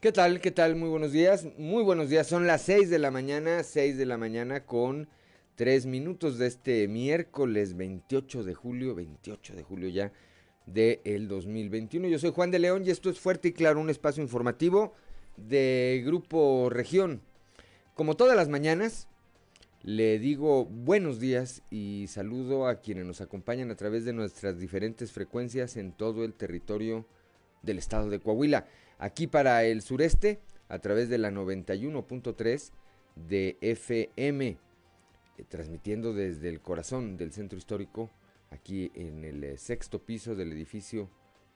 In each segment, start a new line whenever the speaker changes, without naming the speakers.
¿Qué tal? ¿Qué tal? Muy buenos días. Muy buenos días. Son las 6 de la mañana, 6 de la mañana con 3 minutos de este miércoles 28 de julio, 28 de julio ya del 2021. Yo soy Juan de León y esto es Fuerte y Claro, un espacio informativo de Grupo Región. Como todas las mañanas, le digo buenos días y saludo a quienes nos acompañan a través de nuestras diferentes frecuencias en todo el territorio del estado de Coahuila. Aquí para el sureste, a través de la 91.3 de FM, eh, transmitiendo desde el corazón del centro histórico, aquí en el eh, sexto piso del edificio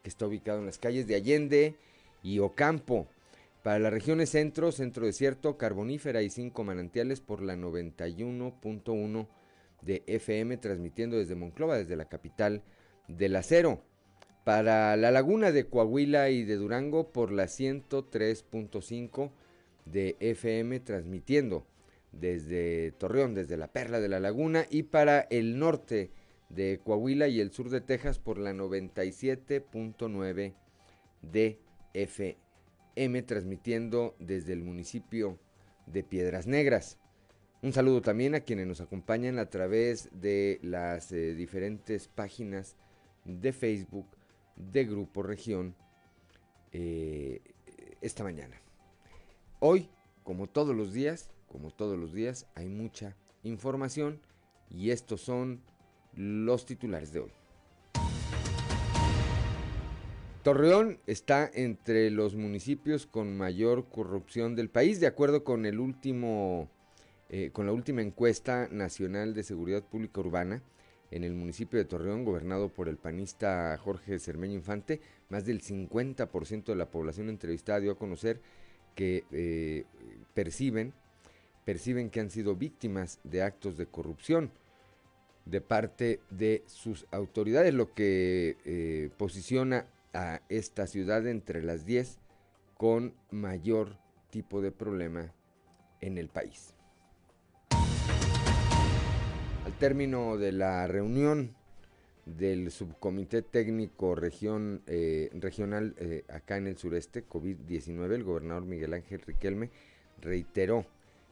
que está ubicado en las calles de Allende y Ocampo. Para las regiones centro, centro desierto, carbonífera y cinco manantiales por la 91.1 de FM, transmitiendo desde Monclova, desde la capital del acero para la laguna de Coahuila y de Durango por la 103.5 de FM transmitiendo desde Torreón, desde la Perla de la Laguna y para el norte de Coahuila y el sur de Texas por la 97.9 de FM transmitiendo desde el municipio de Piedras Negras. Un saludo también a quienes nos acompañan a través de las eh, diferentes páginas de Facebook, de Grupo Región eh, esta mañana. Hoy, como todos los días, como todos los días, hay mucha información y estos son los titulares de hoy. Torreón está entre los municipios con mayor corrupción del país, de acuerdo con el último, eh, con la última encuesta nacional de seguridad pública urbana en el municipio de Torreón, gobernado por el panista Jorge Cermeño Infante, más del 50% de la población entrevistada dio a conocer que eh, perciben, perciben que han sido víctimas de actos de corrupción de parte de sus autoridades, lo que eh, posiciona a esta ciudad entre las 10 con mayor tipo de problema en el país. Término de la reunión del subcomité técnico región, eh, regional eh, acá en el sureste, COVID-19, el gobernador Miguel Ángel Riquelme reiteró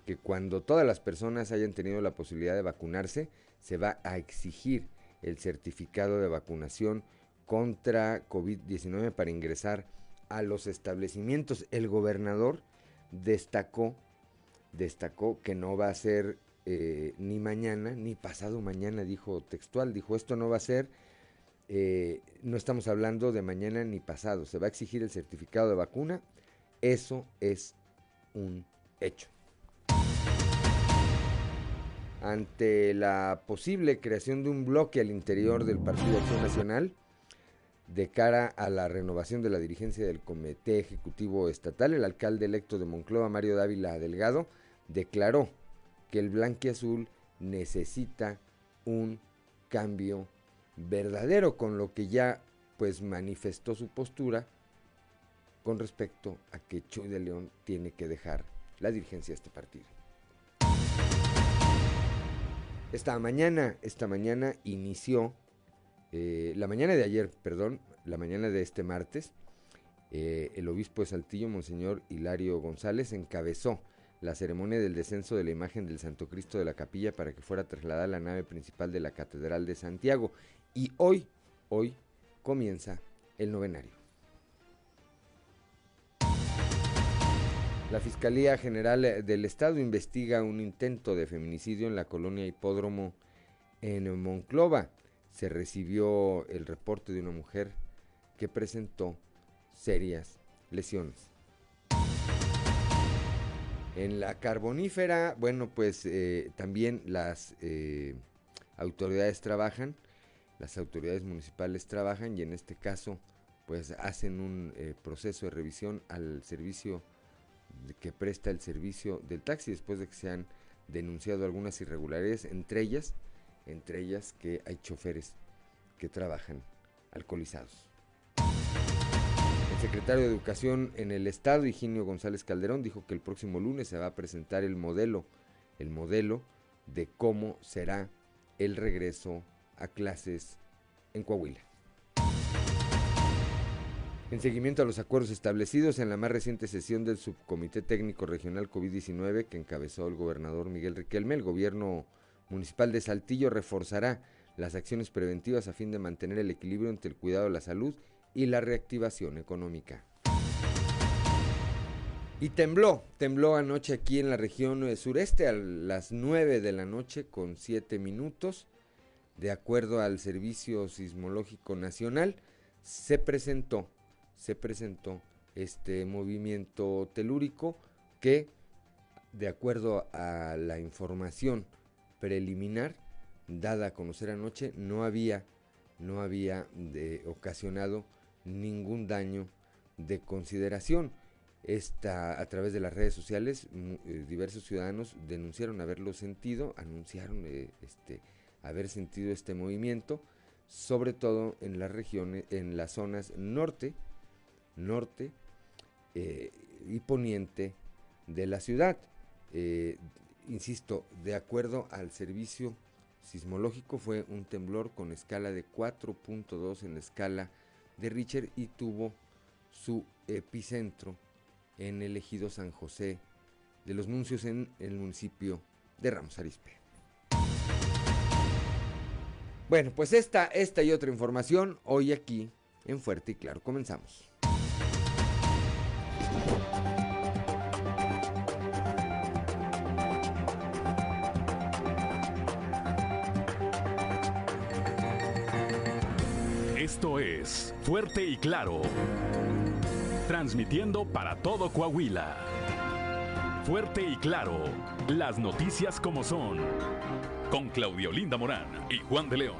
que cuando todas las personas hayan tenido la posibilidad de vacunarse, se va a exigir el certificado de vacunación contra COVID-19 para ingresar a los establecimientos. El gobernador destacó, destacó que no va a ser eh, ni mañana, ni pasado mañana, dijo textual, dijo esto no va a ser, eh, no estamos hablando de mañana ni pasado, se va a exigir el certificado de vacuna, eso es un hecho. Ante la posible creación de un bloque al interior del Partido Acción Nacional, de cara a la renovación de la dirigencia del Comité Ejecutivo Estatal, el alcalde electo de Monclova, Mario Dávila Delgado, declaró que el azul necesita un cambio verdadero, con lo que ya pues manifestó su postura con respecto a que Chuy de León tiene que dejar la dirigencia de este partido. Esta mañana, esta mañana inició, eh, la mañana de ayer, perdón, la mañana de este martes, eh, el obispo de Saltillo, Monseñor Hilario González, encabezó la ceremonia del descenso de la imagen del Santo Cristo de la capilla para que fuera trasladada a la nave principal de la Catedral de Santiago. Y hoy, hoy comienza el novenario. La Fiscalía General del Estado investiga un intento de feminicidio en la colonia Hipódromo en Monclova. Se recibió el reporte de una mujer que presentó serias lesiones. En la carbonífera, bueno, pues eh, también las eh, autoridades trabajan, las autoridades municipales trabajan y en este caso pues hacen un eh, proceso de revisión al servicio que presta el servicio del taxi después de que se han denunciado algunas irregularidades, entre ellas, entre ellas que hay choferes que trabajan alcoholizados secretario de Educación en el Estado, Higinio González Calderón, dijo que el próximo lunes se va a presentar el modelo, el modelo de cómo será el regreso a clases en Coahuila. En seguimiento a los acuerdos establecidos en la más reciente sesión del Subcomité Técnico Regional COVID-19 que encabezó el gobernador Miguel Riquelme, el gobierno municipal de Saltillo reforzará las acciones preventivas a fin de mantener el equilibrio entre el cuidado de la salud y la reactivación económica. Y tembló, tembló anoche aquí en la región eh, sureste a las 9 de la noche con 7 minutos. De acuerdo al Servicio Sismológico Nacional, se presentó se presentó este movimiento telúrico que, de acuerdo a la información preliminar dada a conocer anoche, no había, no había ocasionado ningún daño de consideración. Esta, a través de las redes sociales, eh, diversos ciudadanos denunciaron haberlo sentido, anunciaron eh, este, haber sentido este movimiento, sobre todo en las regiones, en las zonas norte, norte eh, y poniente de la ciudad. Insisto, de acuerdo al servicio sismológico fue un temblor con escala de 4.2 en la escala de Richter y tuvo su epicentro en el ejido San José de los Nuncios en el municipio de Ramos Arizpe. Bueno, pues esta, esta y otra información hoy aquí en Fuerte y Claro. Comenzamos.
Fuerte y Claro. Transmitiendo para todo Coahuila. Fuerte y Claro. Las noticias como son. Con Claudio Linda Morán y Juan de León.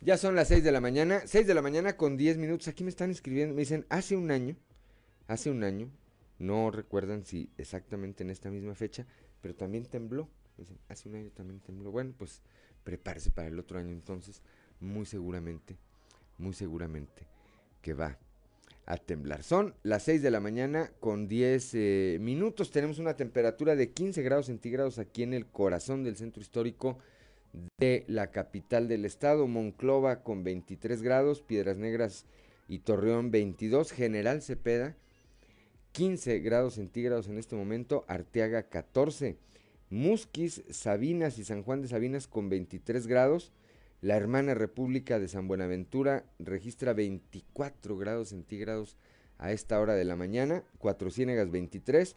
Ya son las 6 de la mañana, 6 de la mañana con 10 minutos. Aquí me están escribiendo, me dicen, hace un año, hace un año, no recuerdan si exactamente en esta misma fecha, pero también tembló. Dicen, hace un año también tembló. Bueno, pues prepárese para el otro año entonces, muy seguramente, muy seguramente que va a temblar. Son las 6 de la mañana con 10 eh, minutos. Tenemos una temperatura de 15 grados centígrados aquí en el corazón del centro histórico de la capital del estado, Monclova con 23 grados, Piedras Negras y Torreón 22, General Cepeda 15 grados centígrados en este momento, Arteaga 14, Musquis, Sabinas y San Juan de Sabinas con 23 grados, la hermana República de San Buenaventura registra 24 grados centígrados a esta hora de la mañana, Cuatro Ciénegas 23,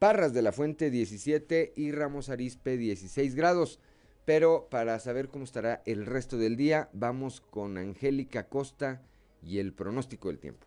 Parras de la Fuente 17 y Ramos Arispe 16 grados. Pero para saber cómo estará el resto del día, vamos con Angélica Costa y el pronóstico del tiempo.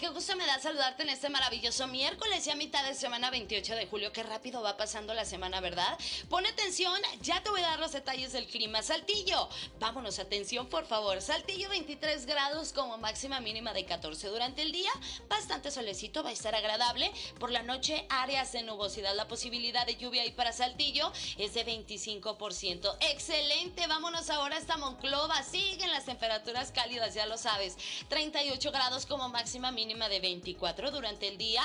Qué gusto me da saludarte en este maravilloso miércoles y a mitad de semana 28 de julio. Qué rápido va pasando la semana, ¿verdad? Pone atención, ya te voy a dar los detalles del clima. Saltillo, vámonos, atención por favor. Saltillo 23 grados como máxima mínima de 14 durante el día. Bastante solecito, va a estar agradable. Por la noche, áreas de nubosidad. La posibilidad de lluvia ahí para Saltillo es de 25%. Excelente, vámonos ahora hasta Monclova. Siguen las temperaturas cálidas, ya lo sabes. 38 grados como máxima mínima de 24 durante el día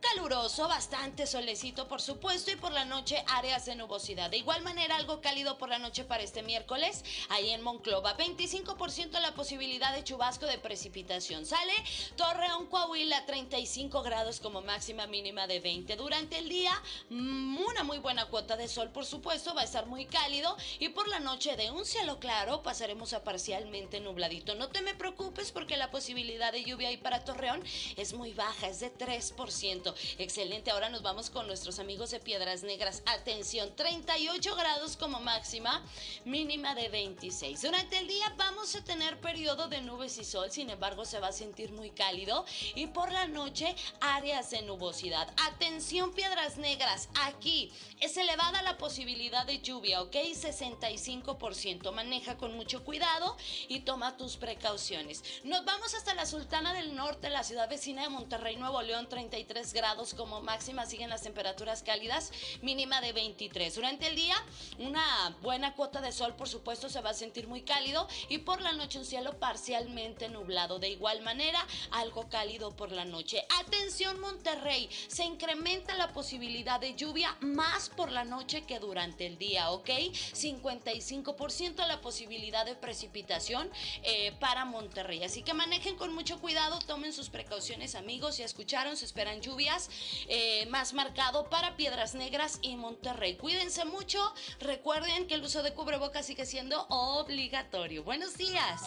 caluroso, bastante solecito por supuesto y por la noche áreas de nubosidad. De igual manera algo cálido por la noche para este miércoles ahí en Monclova. 25% la posibilidad de chubasco de precipitación. Sale Torreón, Coahuila 35 grados como máxima mínima de 20. Durante el día mm, una muy buena cuota de sol por supuesto, va a estar muy cálido y por la noche de un cielo claro pasaremos a parcialmente nubladito. No te me preocupes porque la posibilidad de lluvia ahí para Torreón es muy baja, es de 3%. Excelente. Ahora nos vamos con nuestros amigos de Piedras Negras. Atención, 38 grados como máxima, mínima de 26. Durante el día vamos a tener periodo de nubes y sol, sin embargo se va a sentir muy cálido y por la noche áreas de nubosidad. Atención, Piedras Negras, aquí es elevada la posibilidad de lluvia, ¿ok? 65%. Maneja con mucho cuidado y toma tus precauciones. Nos vamos hasta la Sultana del Norte, la ciudad vecina de Monterrey, Nuevo León, 33 grados como máxima. Siguen las temperaturas cálidas, mínima de 23. Durante el día, una buena cuota de sol, por supuesto, se va a sentir muy cálido y por la noche un cielo parcialmente nublado. De igual manera, algo cálido por la noche. Atención, Monterrey, se incrementa la posibilidad de lluvia más por la noche que durante el día, ¿ok? 55% la posibilidad de precipitación eh, para Monterrey. Así que manejen con mucho cuidado, tomen sus precauciones, amigos. Ya escucharon, se esperan lluvias eh, más marcado para Piedras Negras y Monterrey. Cuídense mucho. Recuerden que el uso de cubrebocas sigue siendo obligatorio. Buenos días.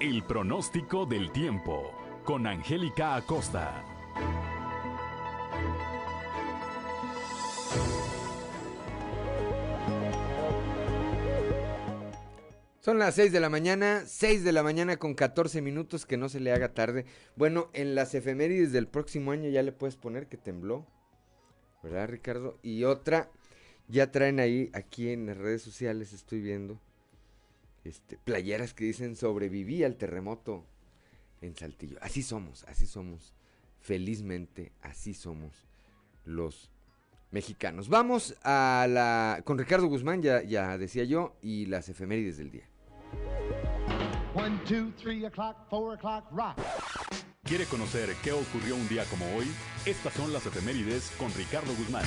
El pronóstico del tiempo con Angélica Acosta.
Son las 6 de la mañana, 6 de la mañana con 14 minutos, que no se le haga tarde. Bueno, en las efemérides del próximo año ya le puedes poner que tembló, ¿verdad, Ricardo? Y otra, ya traen ahí, aquí en las redes sociales estoy viendo, este, playeras que dicen sobreviví al terremoto en Saltillo. Así somos, así somos. Felizmente, así somos los mexicanos. Vamos a la. con Ricardo Guzmán, ya, ya decía yo, y las efemérides del día.
¿Quiere conocer qué ocurrió un día como hoy? Estas son las efemérides con Ricardo Guzmán.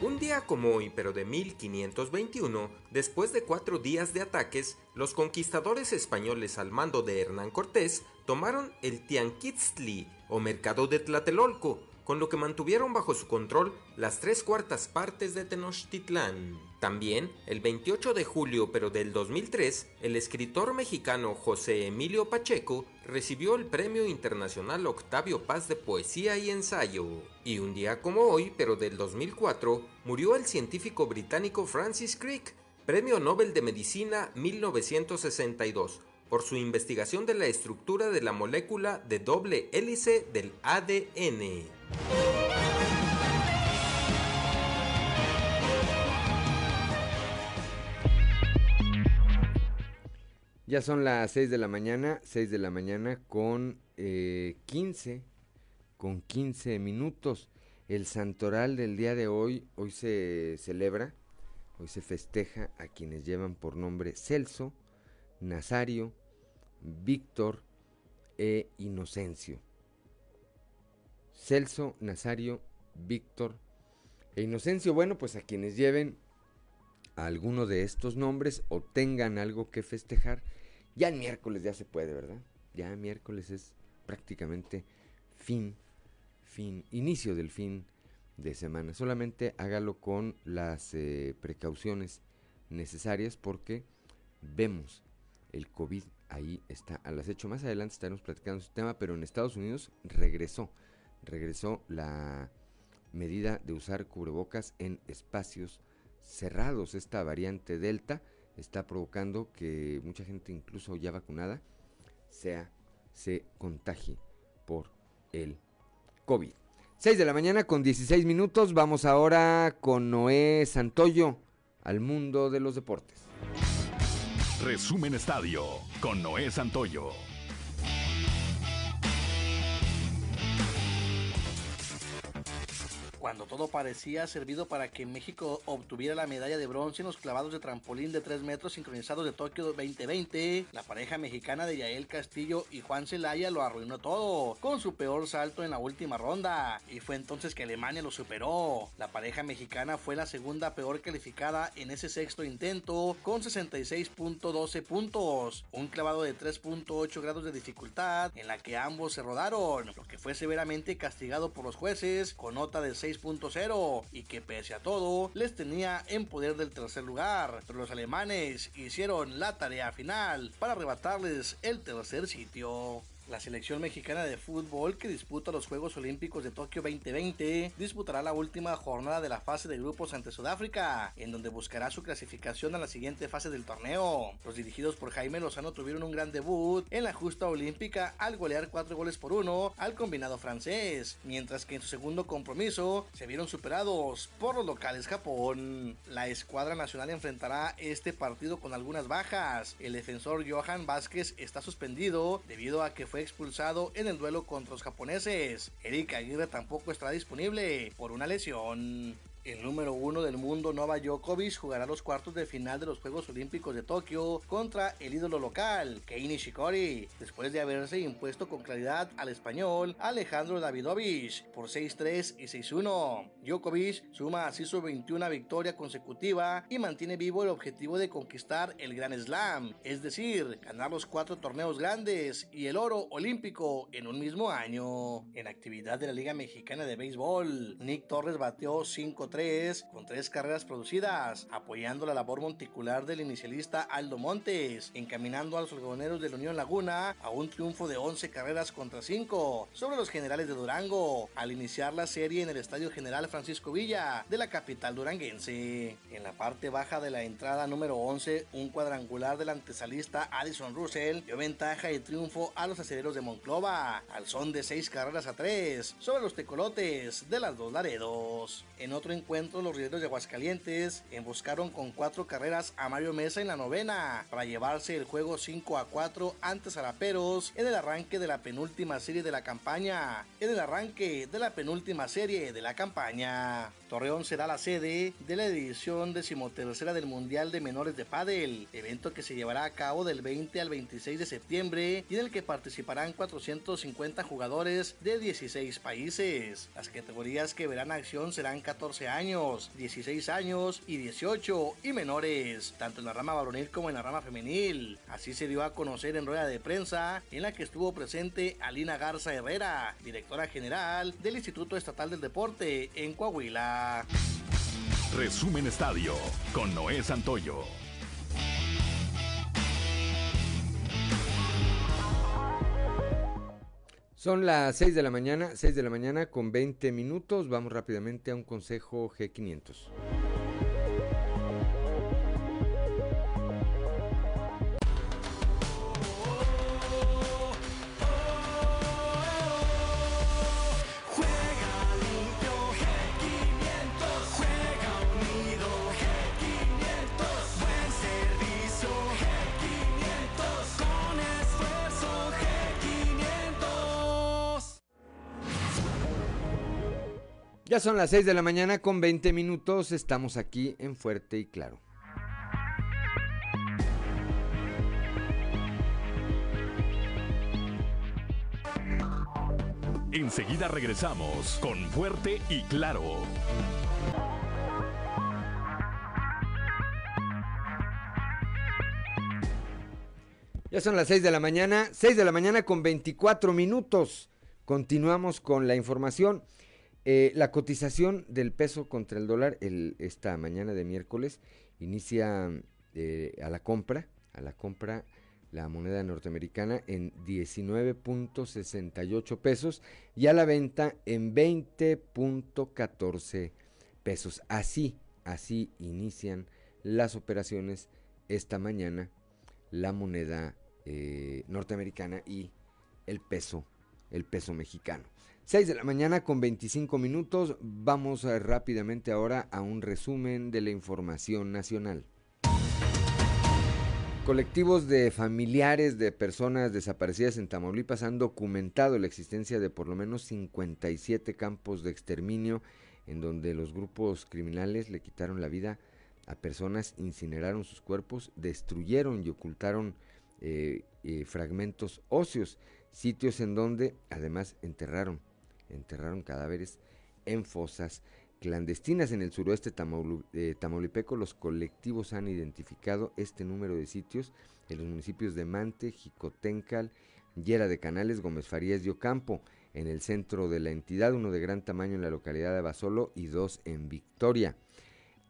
Un día como hoy, pero de 1521, después de cuatro días de ataques, los conquistadores españoles al mando de Hernán Cortés tomaron el Tianquitztli o mercado de Tlatelolco, con lo que mantuvieron bajo su control las tres cuartas partes de Tenochtitlán. También, el 28 de julio pero del 2003, el escritor mexicano José Emilio Pacheco recibió el Premio Internacional Octavio Paz de Poesía y Ensayo. Y un día como hoy, pero del 2004, murió el científico británico Francis Crick, Premio Nobel de Medicina 1962, por su investigación de la estructura de la molécula de doble hélice del ADN.
Ya son las 6 de la mañana, 6 de la mañana con 15, eh, con 15 minutos. El santoral del día de hoy, hoy se celebra, hoy se festeja a quienes llevan por nombre Celso, Nazario, Víctor e Inocencio. Celso, Nazario, Víctor e Inocencio. Bueno, pues a quienes lleven alguno de estos nombres o tengan algo que festejar, ya el miércoles ya se puede, ¿verdad? Ya miércoles es prácticamente fin, fin, inicio del fin de semana. Solamente hágalo con las eh, precauciones necesarias porque vemos el COVID ahí está a las hecho. Más adelante estaremos platicando este tema, pero en Estados Unidos regresó, regresó la medida de usar cubrebocas en espacios cerrados. Esta variante Delta está provocando que mucha gente, incluso ya vacunada, sea, se contagie por el COVID. 6 de la mañana con 16 minutos. Vamos ahora con Noé Santoyo al mundo de los deportes.
Resumen Estadio con Noé Santoyo.
Cuando todo parecía servido para que México obtuviera la medalla de bronce en los clavados de trampolín de 3 metros sincronizados de Tokio 2020, la pareja mexicana de Yael Castillo y Juan Celaya lo arruinó todo, con su peor salto en la última ronda, y fue entonces que Alemania lo superó. La pareja mexicana fue la segunda peor calificada en ese sexto intento, con 66.12 puntos, un clavado de 3.8 grados de dificultad, en la que ambos se rodaron, lo que fue severamente castigado por los jueces, con nota de 6 6.0 y que pese a todo les tenía en poder del tercer lugar, pero los alemanes hicieron la tarea final para arrebatarles el tercer sitio. La selección mexicana de fútbol que disputa los Juegos Olímpicos de Tokio 2020 disputará la última jornada de la fase de grupos ante Sudáfrica, en donde buscará su clasificación a la siguiente fase del torneo. Los dirigidos por Jaime Lozano tuvieron un gran debut en la justa olímpica al golear 4 goles por 1 al combinado francés, mientras que en su segundo compromiso se vieron superados por los locales Japón. La escuadra nacional enfrentará este partido con algunas bajas. El defensor Johan Vázquez está suspendido debido a que fue expulsado en el duelo contra los japoneses. Eric Aguirre tampoco estará disponible por una lesión. El número uno del mundo, Nova Djokovic, jugará los cuartos de final de los Juegos Olímpicos de Tokio contra el ídolo local, Kei Nishikori, después de haberse impuesto con claridad al español Alejandro Davidovich por 6-3 y 6-1. Djokovic suma así su 21 victoria consecutiva y mantiene vivo el objetivo de conquistar el Gran Slam, es decir, ganar los cuatro torneos grandes y el oro olímpico en un mismo año. En actividad de la Liga Mexicana de Béisbol, Nick Torres bateó 5-3 con tres carreras producidas, apoyando la labor monticular del inicialista Aldo Montes, encaminando a los algodoneros de la Unión Laguna a un triunfo de 11 carreras contra 5 sobre los generales de Durango, al iniciar la serie en el Estadio General Francisco Villa de la capital duranguense. En la parte baja de la entrada número 11, un cuadrangular del antesalista Addison Russell dio ventaja y triunfo a los aceleros de Monclova, al son de 6 carreras a 3 sobre los tecolotes de las dos Laredos. En otro encuentro, los rieleros de Aguascalientes emboscaron con cuatro carreras a Mario Mesa en la novena para llevarse el juego 5 a 4 ante Zaraperos en el arranque de la penúltima serie de la campaña. En el arranque de la penúltima serie de la campaña. Torreón será la sede de la edición decimotercera del Mundial de Menores de Padel, evento que se llevará a cabo del 20 al 26 de septiembre y en el que participarán 450 jugadores de 16 países. Las categorías que verán acción serán 14 años, 16 años y 18 y menores, tanto en la rama varonil como en la rama femenil. Así se dio a conocer en rueda de prensa en la que estuvo presente Alina Garza Herrera, directora general del Instituto Estatal del Deporte en Coahuila.
Resumen Estadio con Noé Santoyo.
Son las 6 de la mañana, 6 de la mañana con 20 minutos. Vamos rápidamente a un consejo G500. Ya son las 6 de la mañana con 20 minutos. Estamos aquí en Fuerte y Claro.
Enseguida regresamos con Fuerte y Claro.
Ya son las 6 de la mañana, 6 de la mañana con 24 minutos. Continuamos con la información. Eh, la cotización del peso contra el dólar esta mañana de miércoles inicia eh, a la compra, a la compra la moneda norteamericana en 19.68 pesos y a la venta en 20.14 pesos. Así, así inician las operaciones esta mañana la moneda eh, norteamericana y el peso, el peso mexicano. 6 de la mañana con 25 minutos. Vamos eh, rápidamente ahora a un resumen de la información nacional. Colectivos de familiares de personas desaparecidas en Tamaulipas han documentado la existencia de por lo menos 57 campos de exterminio en donde los grupos criminales le quitaron la vida a personas, incineraron sus cuerpos, destruyeron y ocultaron eh, eh, fragmentos óseos, sitios en donde además enterraron enterraron cadáveres en fosas clandestinas en el suroeste de tamaulipeco. Los colectivos han identificado este número de sitios en los municipios de Mante, Jicotencal, Yera de Canales, Gómez Farías y Ocampo. en el centro de la entidad, uno de gran tamaño en la localidad de Basolo y dos en Victoria,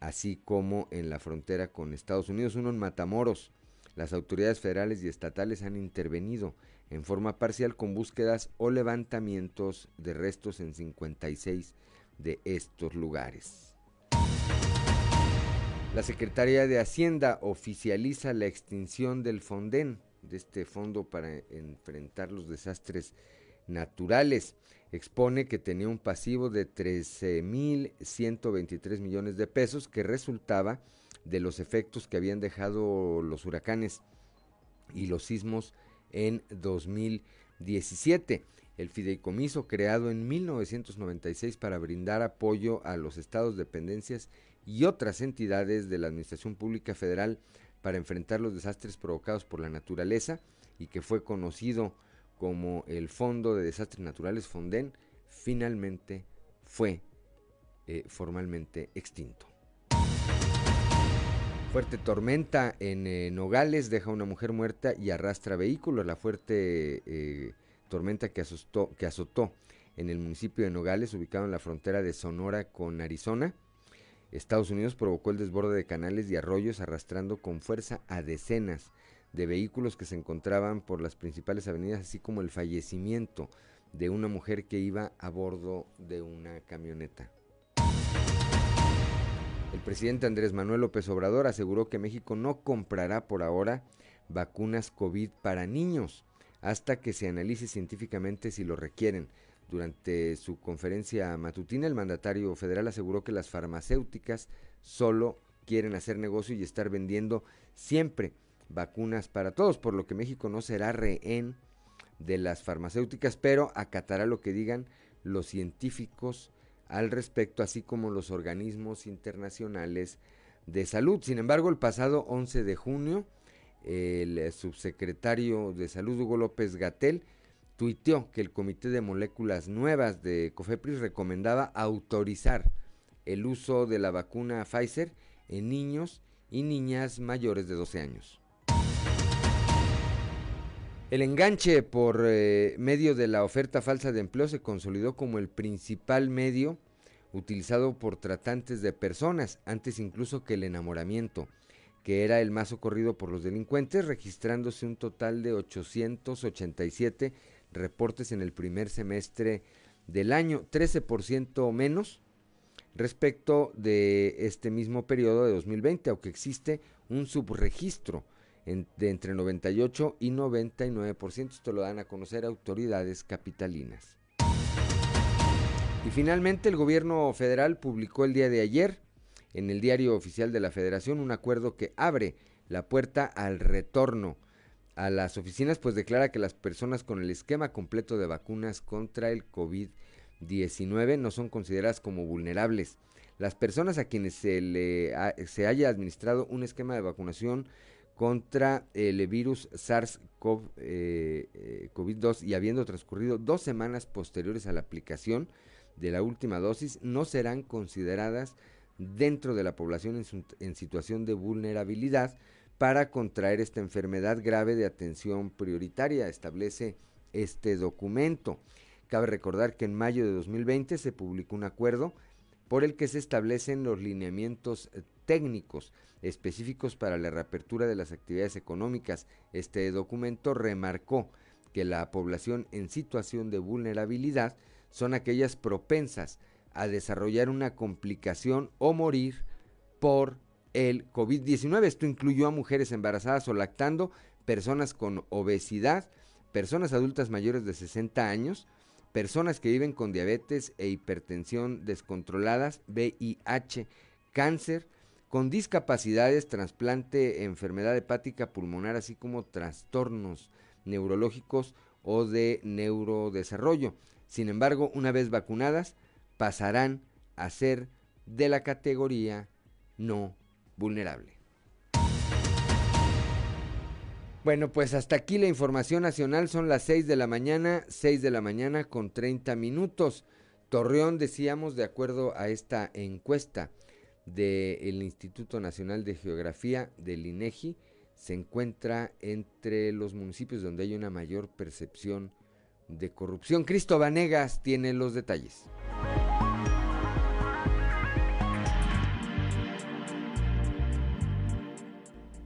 así como en la frontera con Estados Unidos, uno en Matamoros. Las autoridades federales y estatales han intervenido en forma parcial con búsquedas o levantamientos de restos en 56 de estos lugares. La Secretaría de Hacienda oficializa la extinción del Fonden, de este fondo para enfrentar los desastres naturales. Expone que tenía un pasivo de 13.123 millones de pesos que resultaba de los efectos que habían dejado los huracanes y los sismos en 2017. El fideicomiso creado en 1996 para brindar apoyo a los estados, dependencias y otras entidades de la Administración Pública Federal para enfrentar los desastres provocados por la naturaleza y que fue conocido como el Fondo de Desastres Naturales Fonden, finalmente fue eh, formalmente extinto. Fuerte tormenta en eh, Nogales deja una mujer muerta y arrastra vehículos. La fuerte eh, tormenta que, asustó, que azotó en el municipio de Nogales, ubicado en la frontera de Sonora con Arizona, Estados Unidos provocó el desborde de canales y arroyos arrastrando con fuerza a decenas de vehículos que se encontraban por las principales avenidas, así como el fallecimiento de una mujer que iba a bordo de una camioneta. Presidente Andrés Manuel López Obrador aseguró que México no comprará por ahora vacunas COVID para niños hasta que se analice científicamente si lo requieren. Durante su conferencia matutina, el mandatario federal aseguró que las farmacéuticas solo quieren hacer negocio y estar vendiendo siempre vacunas para todos, por lo que México no será rehén de las farmacéuticas, pero acatará lo que digan los científicos al respecto, así como los organismos internacionales de salud. Sin embargo, el pasado 11 de junio, el subsecretario de Salud Hugo López Gatel tuiteó que el Comité de Moléculas Nuevas de COFEPRIS recomendaba autorizar el uso de la vacuna Pfizer en niños y niñas mayores de 12 años. El enganche por eh, medio de la oferta falsa de empleo se consolidó como el principal medio utilizado por tratantes de personas, antes incluso que el enamoramiento que era el más ocurrido por los delincuentes, registrándose un total de 887 reportes en el primer semestre del año, 13% menos respecto de este mismo periodo de 2020, aunque existe un subregistro de entre 98 y 99%. Esto lo dan a conocer autoridades capitalinas. Y finalmente el gobierno federal publicó el día de ayer en el diario oficial de la federación un acuerdo que abre la puerta al retorno a las oficinas, pues declara que las personas con el esquema completo de vacunas contra el COVID-19 no son consideradas como vulnerables. Las personas a quienes se, le se haya administrado un esquema de vacunación contra el virus SARS-CoV-2 eh, eh, y habiendo transcurrido dos semanas posteriores a la aplicación de la última dosis, no serán consideradas dentro de la población en, situación de vulnerabilidad para contraer esta enfermedad grave de atención prioritaria, establece este documento. Cabe recordar que en mayo de 2020 se publicó un acuerdo por el que se establecen los lineamientos técnicos específicos para la reapertura de las actividades económicas. Este documento remarcó que la población en situación de vulnerabilidad son aquellas propensas a desarrollar una complicación o morir por el COVID-19. Esto incluyó a mujeres embarazadas o lactando, personas con obesidad, personas adultas mayores de 60 años, personas que viven con diabetes e hipertensión descontroladas, VIH, cáncer, con discapacidades, trasplante, enfermedad hepática pulmonar, así como trastornos neurológicos o de neurodesarrollo. Sin embargo, una vez vacunadas, pasarán a ser de la categoría no vulnerable. Bueno, pues hasta aquí la información nacional. Son las 6 de la mañana, 6 de la mañana con 30 minutos. Torreón, decíamos, de acuerdo a esta encuesta del Instituto Nacional de Geografía del INEGI, se encuentra entre los municipios donde hay una mayor percepción de corrupción. Cristo Vanegas tiene los detalles.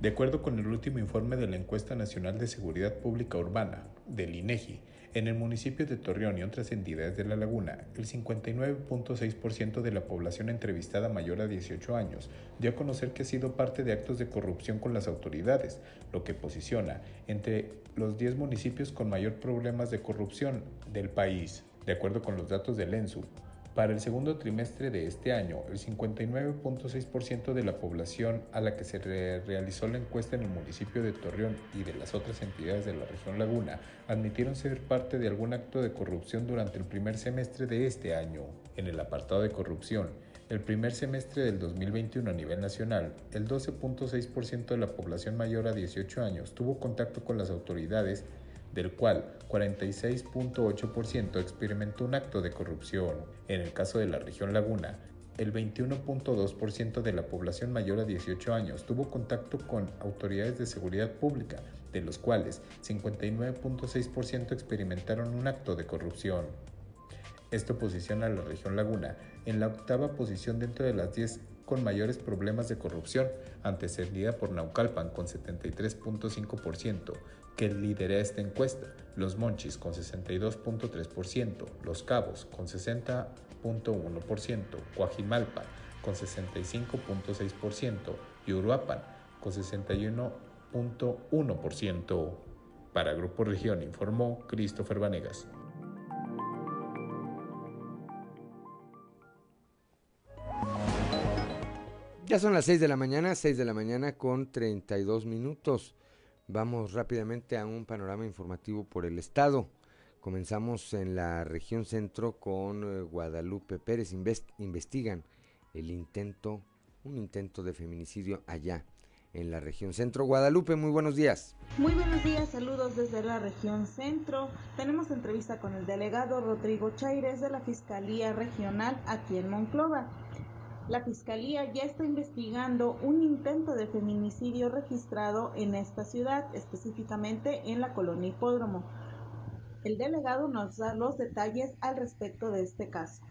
De acuerdo con el último informe de la Encuesta Nacional de Seguridad Pública Urbana, del INEGI, en el municipio de Torreón y otras entidades de la laguna, el 59.6% de la población entrevistada mayor a 18 años dio a conocer que ha sido parte de actos de corrupción con las autoridades, lo que posiciona entre los 10 municipios con mayor problemas de corrupción del país. De acuerdo con los datos del ENSU, para el segundo trimestre de este año, el 59.6% de la población a la que se realizó la encuesta en el municipio de Torreón y de las otras entidades de la región Laguna admitieron ser parte de algún acto de corrupción durante el primer semestre de este año. En el apartado de corrupción, el primer semestre del 2021 a nivel nacional, el 12.6% de la población mayor a 18 años tuvo contacto con las autoridades del cual 46.8% experimentó un acto de corrupción. En el caso de la región Laguna, el 21.2% de la población mayor a 18 años tuvo contacto con autoridades de seguridad pública, de los cuales 59.6% experimentaron un acto de corrupción. Esto posiciona a la región Laguna en la octava posición dentro de las 10 con mayores problemas de corrupción, antecedida por Naucalpan con 73.5%, que lidera esta encuesta, Los Monchis con 62.3%, Los Cabos con 60.1%, Coajimalpa con 65.6% y Uruapan con 61.1%. Para Grupo Región informó Christopher Vanegas.
Ya son las 6 de la mañana, 6 de la mañana con 32 minutos. Vamos rápidamente a un panorama informativo por el estado. Comenzamos en la región centro con eh, Guadalupe Pérez. investigan el intento, un intento de feminicidio allá en la región centro. Guadalupe, muy buenos días.
Muy buenos días, saludos desde la región centro. Tenemos entrevista con el delegado Rodrigo Chaires de la Fiscalía Regional aquí en Monclova. La Fiscalía ya está investigando un intento de feminicidio registrado en esta ciudad, específicamente en la colonia Hipódromo. El delegado nos da los detalles al respecto de este caso.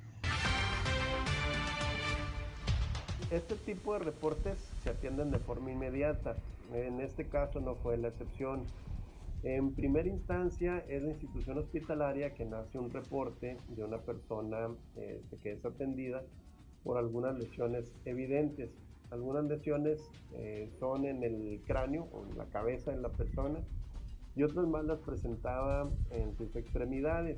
Este tipo de reportes se atienden de forma inmediata. En este caso no fue la excepción. En primera instancia es la institución hospitalaria que nace un reporte de una persona eh, que es atendida por algunas lesiones evidentes. Algunas lesiones eh, son en el cráneo o en la cabeza de la persona y otras más las presentaba en sus extremidades.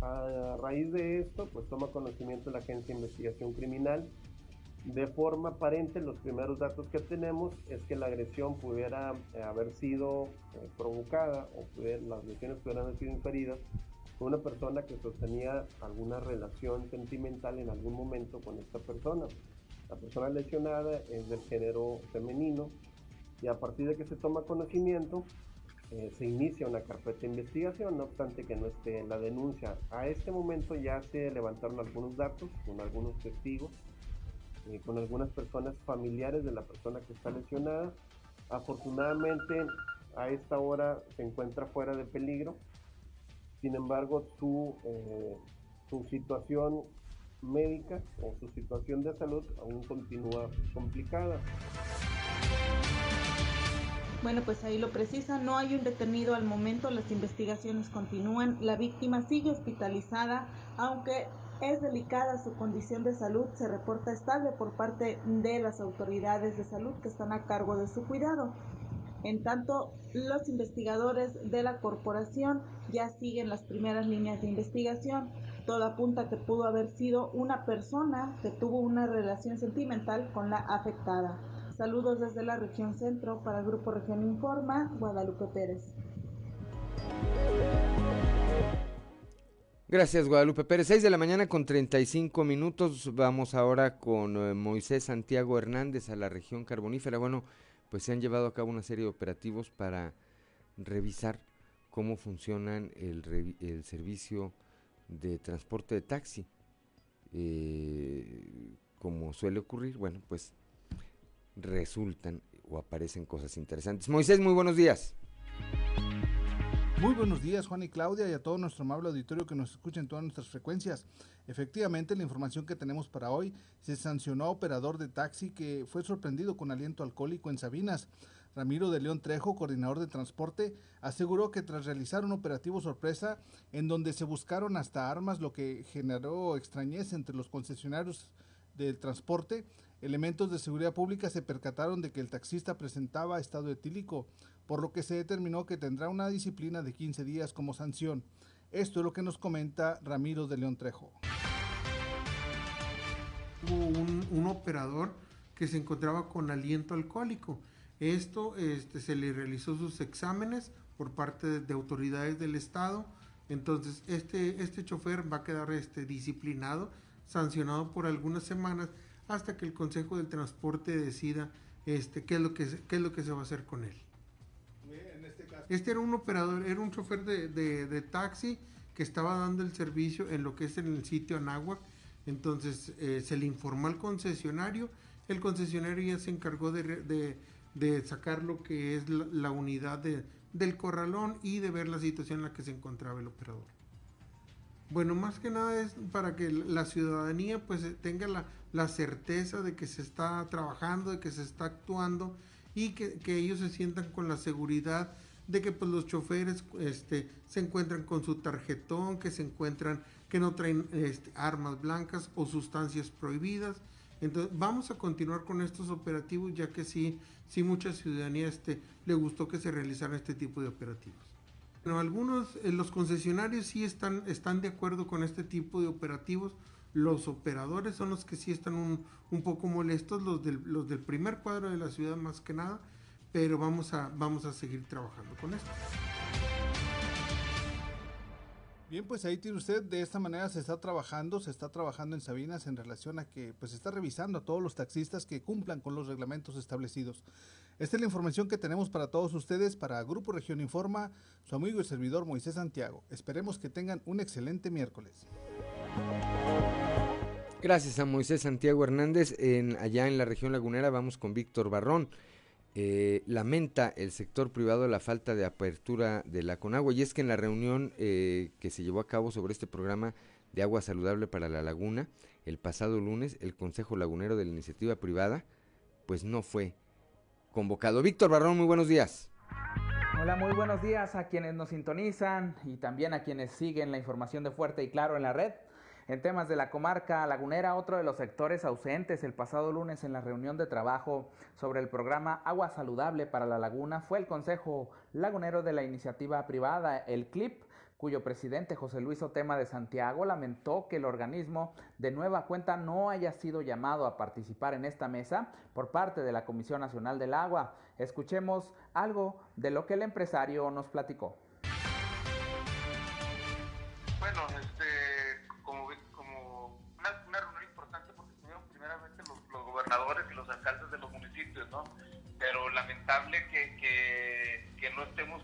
A raíz de esto, pues toma conocimiento la Agencia de Investigación Criminal. De forma aparente, los primeros datos que tenemos es que la agresión pudiera eh, haber sido eh, provocada o las lesiones pudieran haber sido inferidas una persona que sostenía alguna relación sentimental en algún momento con esta persona. La persona lesionada es del género femenino y a partir de que se toma conocimiento eh, se inicia una carpeta de investigación, no obstante que no esté en la denuncia. A este momento ya se levantaron algunos datos con algunos testigos, eh, con algunas personas familiares de la persona que está lesionada. Afortunadamente a esta hora se encuentra fuera de peligro sin embargo, su, eh, su situación médica o su situación de salud aún continúa complicada.
Bueno, pues ahí lo precisa, no hay un detenido al momento, las investigaciones continúan, la víctima sigue hospitalizada, aunque es delicada su condición de salud, se reporta estable por parte de las autoridades de salud que están a cargo de su cuidado. En tanto, los investigadores de la corporación ya siguen las primeras líneas de investigación. Todo apunta que pudo haber sido una persona que tuvo una relación sentimental con la afectada. Saludos desde la región centro para el Grupo Región Informa, Guadalupe Pérez.
Gracias, Guadalupe Pérez. 6 de la mañana con 35 minutos. Vamos ahora con eh, Moisés Santiago Hernández a la región carbonífera. Bueno, pues se han llevado a cabo una serie de operativos para revisar cómo funcionan el, el servicio de transporte de taxi. Eh, como suele ocurrir, bueno, pues resultan o aparecen cosas interesantes. Moisés, muy buenos días.
Muy buenos días, Juan y Claudia, y a todo nuestro amable auditorio que nos escucha en todas nuestras frecuencias. Efectivamente, la información que tenemos para hoy se sancionó a operador de taxi que fue sorprendido con aliento alcohólico en Sabinas. Ramiro de León Trejo, coordinador de transporte, aseguró que tras realizar un operativo sorpresa en donde se buscaron hasta armas, lo que generó extrañez entre los concesionarios del transporte, elementos de seguridad pública se percataron de que el taxista presentaba estado etílico, por lo que se determinó que tendrá una disciplina de 15 días como sanción. Esto es lo que nos comenta Ramiro de León Trejo.
Hubo un, operador que se encontraba con aliento alcohólico esto este, se le realizó sus exámenes por parte de, autoridades del Estado. Entonces, este, este chofer va a quedar este, disciplinado, sancionado por algunas semanas, hasta que el Consejo del Transporte decida este, qué, es lo que, qué es lo que se va a hacer con él. Este, era un operador, era un chofer de, taxi que estaba dando el servicio en lo que es en el sitio Anáhuac. Entonces eh, se le informó al concesionario, el concesionario ya se encargó de, sacar lo que es la, unidad de, del corralón y de ver la situación en la que se encontraba el operador. Bueno, más que nada es para que la ciudadanía pues tenga la, la certeza de que se está trabajando, de que se está actuando y que, ellos se sientan con la seguridad de que pues los choferes este, se encuentran con su tarjetón, que se encuentran, que no traen este, armas blancas o sustancias prohibidas entonces, vamos a continuar con estos operativos, ya que sí, sí mucha ciudadanía este, le gustó que se realizaran este tipo de operativos. Bueno, algunos, eh, los concesionarios sí están, están de acuerdo con este tipo de operativos. Los operadores son los que sí están un, un poco molestos, los del, los del primer cuadro de la ciudad más que nada, pero vamos a, vamos a seguir trabajando con esto.
Bien, pues ahí tiene usted, de esta manera se está trabajando, se está trabajando en Sabinas en relación a que pues se está revisando a todos los taxistas que cumplan con los reglamentos establecidos. Esta es la información que tenemos para todos ustedes para Grupo Región Informa, su amigo y servidor Moisés Santiago. Esperemos que tengan un excelente miércoles.
Gracias a Moisés Santiago Hernández. En, allá en la región lagunera vamos con Víctor Barrón. Eh, lamenta el sector privado la falta de apertura de la Conagua y es que en la reunión eh, que se llevó a cabo sobre este programa de agua saludable para la laguna el pasado lunes el Consejo Lagunero de la Iniciativa Privada pues no fue convocado. Víctor Barrón, muy buenos días.
Hola, muy buenos días a quienes nos sintonizan y también a quienes siguen la información de Fuerte y Claro en la red. En temas de la comarca lagunera, otro de los sectores ausentes el pasado lunes en la reunión de trabajo sobre el programa Agua Saludable para la Laguna fue el Consejo Lagunero de la Iniciativa Privada, el CLIP, cuyo presidente José Luis Otema de Santiago lamentó que el organismo de nueva cuenta no haya sido llamado a participar en esta mesa por parte de la Comisión Nacional del Agua. Escuchemos algo de lo que el empresario nos platicó.
Bueno,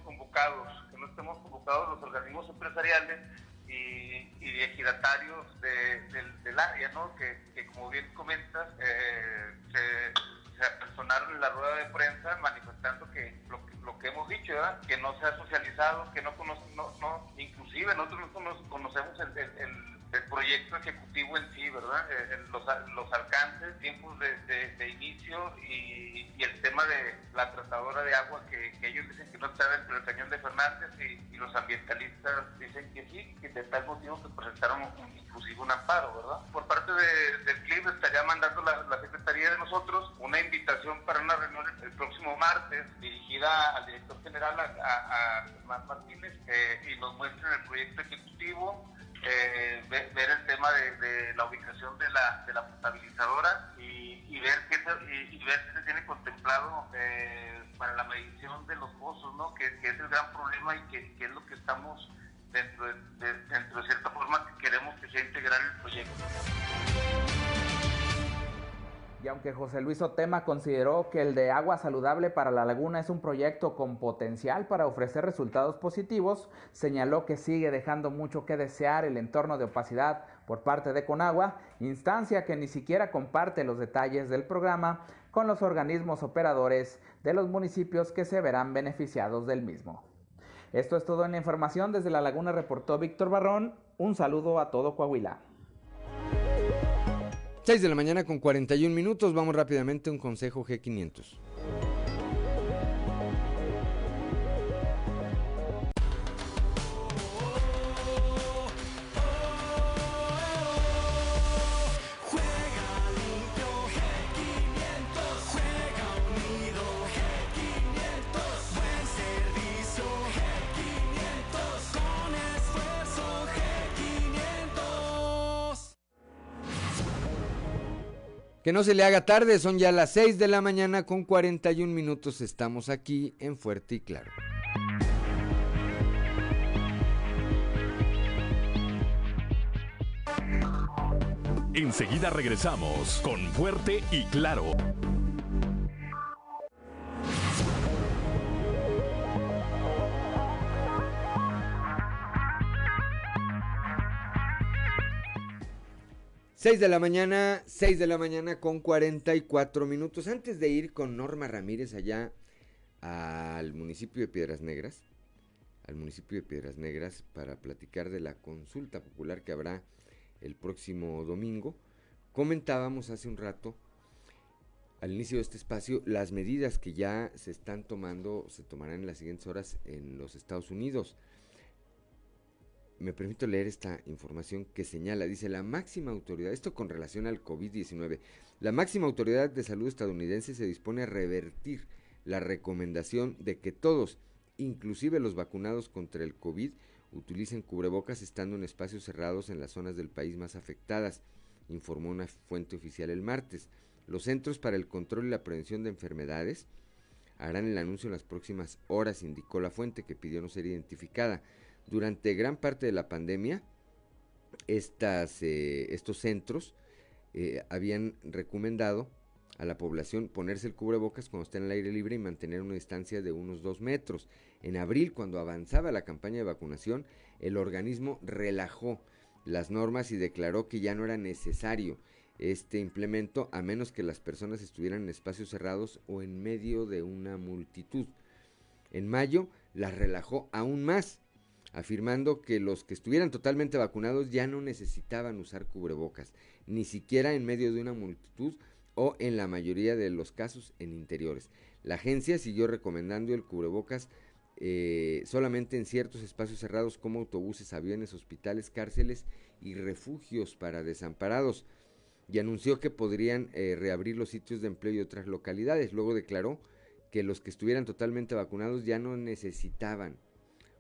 convocados, que no estemos convocados los organismos empresariales y, y ejidatarios del, área, ¿no? Que, como bien comentas, eh, se, se apersonaron en la rueda de prensa manifestando que lo, lo que hemos dicho. Que no se ha socializado, que no conocen, no, no, inclusive nosotros no conocemos el, el el proyecto ejecutivo en sí, ¿verdad? Eh, los, los, alcances, tiempos de, de, inicio y, el tema de la tratadora de agua que, ellos dicen que no está dentro del cañón de Fernández y, los ambientalistas dicen que sí, que de tal motivo que presentaron inclusive un amparo, ¿verdad? Por parte del CLIP estaría mandando la, la, Secretaría de nosotros una invitación para una reunión el, próximo martes dirigida al director general, a, a, Martínez, eh, y nos muestren el proyecto ejecutivo eh, ver, el tema de, la ubicación de la, de la potabilizadora y, ver qué se, ver se tiene contemplado eh, para la medición de los pozos, ¿no? que, es el gran problema y que es lo que estamos dentro de, dentro de cierta forma que queremos que sea integral el proyecto.
Y aunque José Luis Otema consideró que el de agua saludable para la laguna es un proyecto con potencial para ofrecer resultados positivos, señaló que sigue dejando mucho que desear el entorno de opacidad por parte de Conagua, instancia que ni siquiera comparte los detalles del programa con los organismos operadores de los municipios que se verán beneficiados del mismo.
Esto es todo en la información. Desde La Laguna reportó Víctor Barrón. Un saludo a todo Coahuila.
6 de la mañana con 41 minutos. Vamos rápidamente a un consejo G500. Que no se le haga tarde, son ya las 6 de la mañana con 41 minutos. Estamos aquí en Fuerte y Claro.
Enseguida regresamos con Fuerte y Claro.
6 de la mañana, 6 de la mañana con 44 minutos. Antes de ir con Norma Ramírez allá al municipio de Piedras Negras, al municipio de Piedras Negras para platicar de la consulta popular que habrá el próximo domingo, comentábamos hace un rato al inicio de este espacio las medidas que ya se están tomando, se tomarán en las siguientes horas en los Estados Unidos me permito leer esta información que señala, dice la máxima autoridad, esto con relación al COVID-19, la máxima autoridad de salud estadounidense se dispone a revertir la recomendación de que todos, inclusive los vacunados contra el COVID, utilicen cubrebocas estando en espacios cerrados en las zonas del país más afectadas, informó una fuente oficial el martes. Los Centros para el Control y la Prevención de Enfermedades harán el anuncio en las próximas horas, indicó la fuente que pidió no ser identificada. Durante gran parte de la pandemia, eh, estos centros eh, habían recomendado a la población ponerse el cubrebocas cuando está en el aire libre y mantener una distancia de unos dos metros. En abril, cuando avanzaba la campaña de vacunación, el organismo relajó las normas y declaró que ya no era necesario este implemento a menos que las personas estuvieran en espacios cerrados o en medio de una multitud. En mayo las relajó aún más afirmando que los que estuvieran totalmente vacunados ya no necesitaban usar cubrebocas, ni siquiera en medio de una multitud o en la mayoría de los casos en interiores. La agencia siguió recomendando el cubrebocas eh, solamente en ciertos espacios cerrados como autobuses, aviones, hospitales, cárceles y refugios para desamparados y anunció que podrían eh, reabrir los sitios de empleo y otras localidades. Luego declaró que los que estuvieran totalmente vacunados ya no necesitaban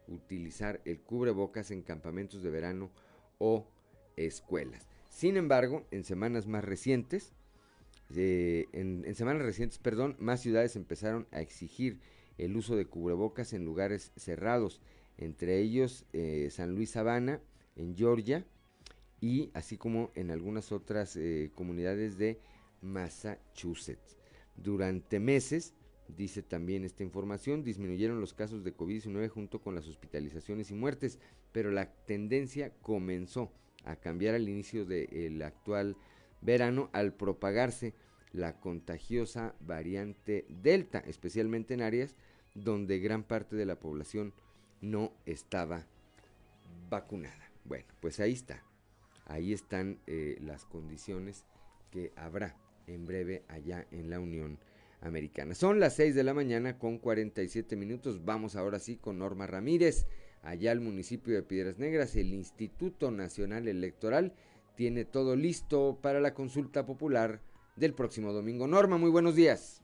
utilizar el cubrebocas en campamentos de verano o escuelas. Sin embargo, en semanas más recientes, eh, en, semanas recientes, perdón, más ciudades empezaron a exigir el uso de cubrebocas en lugares cerrados, entre ellos eh, San Luis Sabana, en Georgia, y así como en algunas otras eh, comunidades de Massachusetts. Durante meses, Dice también esta información, disminuyeron los casos de COVID-19 junto con las hospitalizaciones y muertes, pero la tendencia comenzó a cambiar al inicio del actual verano al propagarse la contagiosa variante Delta, especialmente en áreas donde gran parte de la población no estaba vacunada. Bueno, pues ahí está. Ahí están eh, las condiciones que habrá en breve allá en la Unión Americana. Son las 6 de la mañana con 47 minutos. Vamos ahora sí con Norma Ramírez, allá al municipio de Piedras Negras. El Instituto Nacional Electoral tiene todo listo para la consulta popular del próximo domingo. Norma, muy buenos días.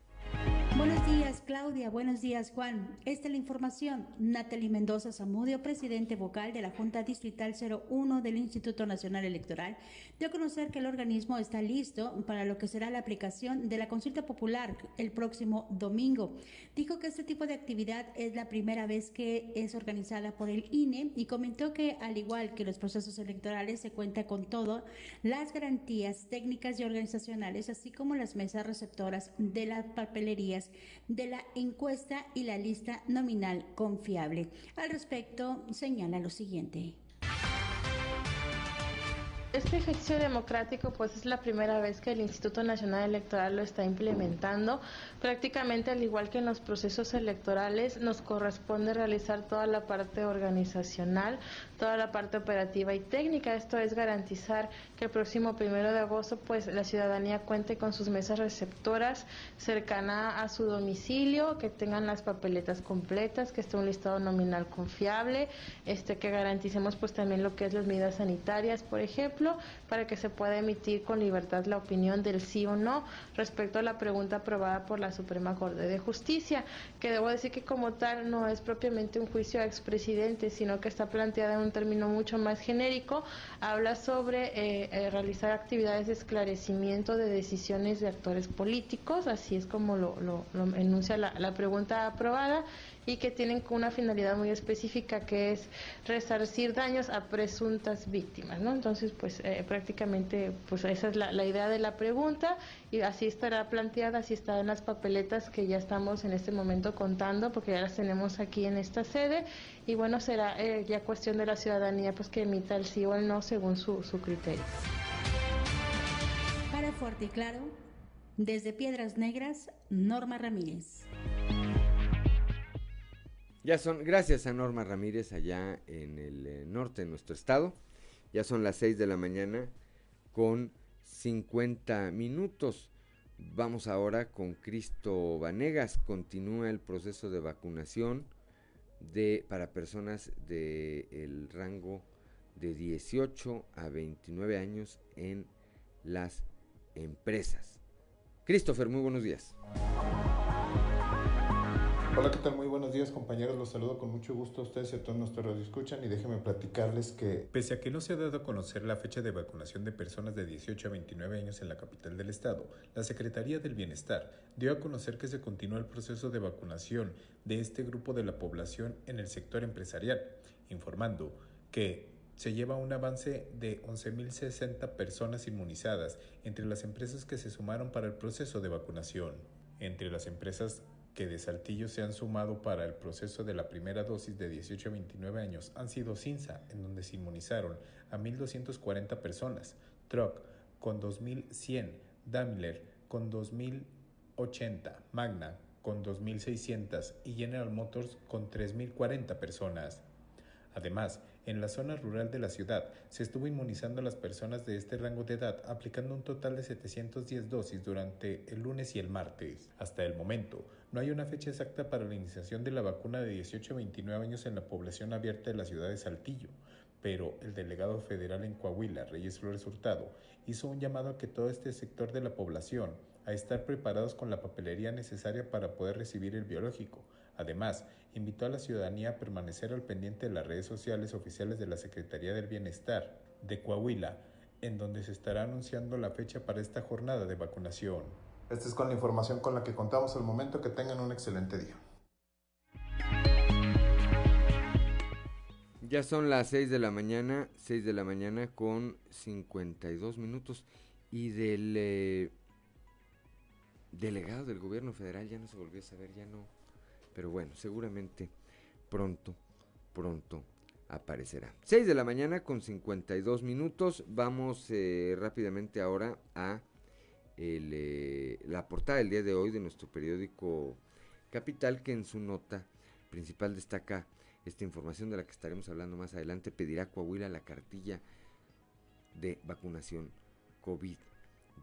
Buenos días, Claudia. Buenos días, Juan. Esta es la información. Natalie Mendoza Zamudio, presidente vocal de la Junta Distrital 01 del Instituto Nacional Electoral, dio a conocer que el organismo está listo para lo que será la aplicación de la consulta popular el próximo domingo. Dijo que este tipo de actividad es la primera vez que es organizada por el INE y comentó que, al igual que los procesos electorales, se cuenta con todo las garantías técnicas y organizacionales, así como las mesas receptoras de las papelerías de la encuesta y la lista nominal confiable. Al respecto, señala lo siguiente.
Este ejercicio democrático pues es la primera vez que el Instituto Nacional Electoral lo está implementando. Prácticamente al igual que en los procesos electorales nos corresponde realizar toda la parte organizacional, toda la parte operativa y técnica. Esto es garantizar que el próximo primero de agosto pues la ciudadanía cuente con sus mesas receptoras cercana a su domicilio, que tengan las papeletas completas, que esté un listado nominal confiable, este que garanticemos pues también lo que es las medidas sanitarias, por ejemplo para que se pueda emitir con libertad la opinión del sí o no respecto a la pregunta aprobada por la Suprema Corte de Justicia, que debo decir que como tal no es propiamente un juicio a expresidente, sino que está planteada en un término mucho más genérico, habla sobre eh, eh, realizar actividades de esclarecimiento de decisiones de actores políticos, así es como lo, enuncia la pregunta aprobada, y que tienen una finalidad muy específica que es resarcir daños a presuntas víctimas, ¿no? Entonces, pues eh, prácticamente, pues esa es la, idea de la pregunta y así estará planteada, así está en las papeletas que ya estamos en este momento contando, porque ya las tenemos aquí en esta sede y bueno, será eh, ya cuestión de la ciudadanía pues que emita el sí o el no según su, su criterio.
Para Fuerte y Claro, desde Piedras Negras, Norma Ramírez.
Ya son, gracias a Norma Ramírez allá en el eh, norte de nuestro estado. Ya son las 6 de la mañana con 50 minutos. Vamos ahora con Cristo Vanegas. Continúa el proceso de vacunación de, para personas del el rango de 18 a 29 años en las empresas. Christopher, muy buenos días.
Hola, ¿qué tal? Muy buenos días compañeros, los saludo con mucho gusto a ustedes y a todos nuestros escuchan y déjenme platicarles que pese a que no se ha dado a conocer la fecha de vacunación de personas de 18 a 29 años en la capital del estado, la Secretaría del Bienestar dio a conocer que se continúa el proceso de vacunación de este grupo de la población en el sector empresarial, informando que se lleva un avance de 11.060 personas inmunizadas entre las empresas que se sumaron para el proceso de vacunación. Entre las empresas que de Saltillo se han sumado para el proceso de la primera dosis de 18 a 29 años han sido CINSA, en donde se inmunizaron a 1.240 personas, Truck con 2.100, Daimler con 2.080, Magna con 2.600 y General Motors con 3.040 personas. Además, en la zona rural de la ciudad se estuvo inmunizando a las personas de este rango de edad aplicando un total de 710 dosis durante el lunes y el martes. Hasta el momento, no hay una fecha exacta para la iniciación de la vacuna de 18 a 29 años en la población abierta de la ciudad de Saltillo, pero el delegado federal en Coahuila, Reyes Flores Hurtado, hizo un llamado a que todo este sector de la población a estar preparados con la papelería necesaria para poder recibir el biológico, Además, invitó a la ciudadanía a permanecer al pendiente de las redes sociales oficiales de la Secretaría del Bienestar de Coahuila, en donde se estará anunciando la fecha para esta jornada de vacunación. Esta es con la información con la que contamos al momento. Que tengan un excelente día.
Ya son las 6 de la mañana, 6 de la mañana con 52 minutos. Y del eh, delegado del gobierno federal ya no se volvió a saber, ya no, pero bueno, seguramente pronto, pronto aparecerá. 6 de la mañana con 52 minutos. Vamos eh, rápidamente ahora a eh, la portada del día de hoy de nuestro periódico Capital, que en su nota principal destaca esta información de la que estaremos hablando más adelante. Pedirá Coahuila la cartilla de vacunación COVID.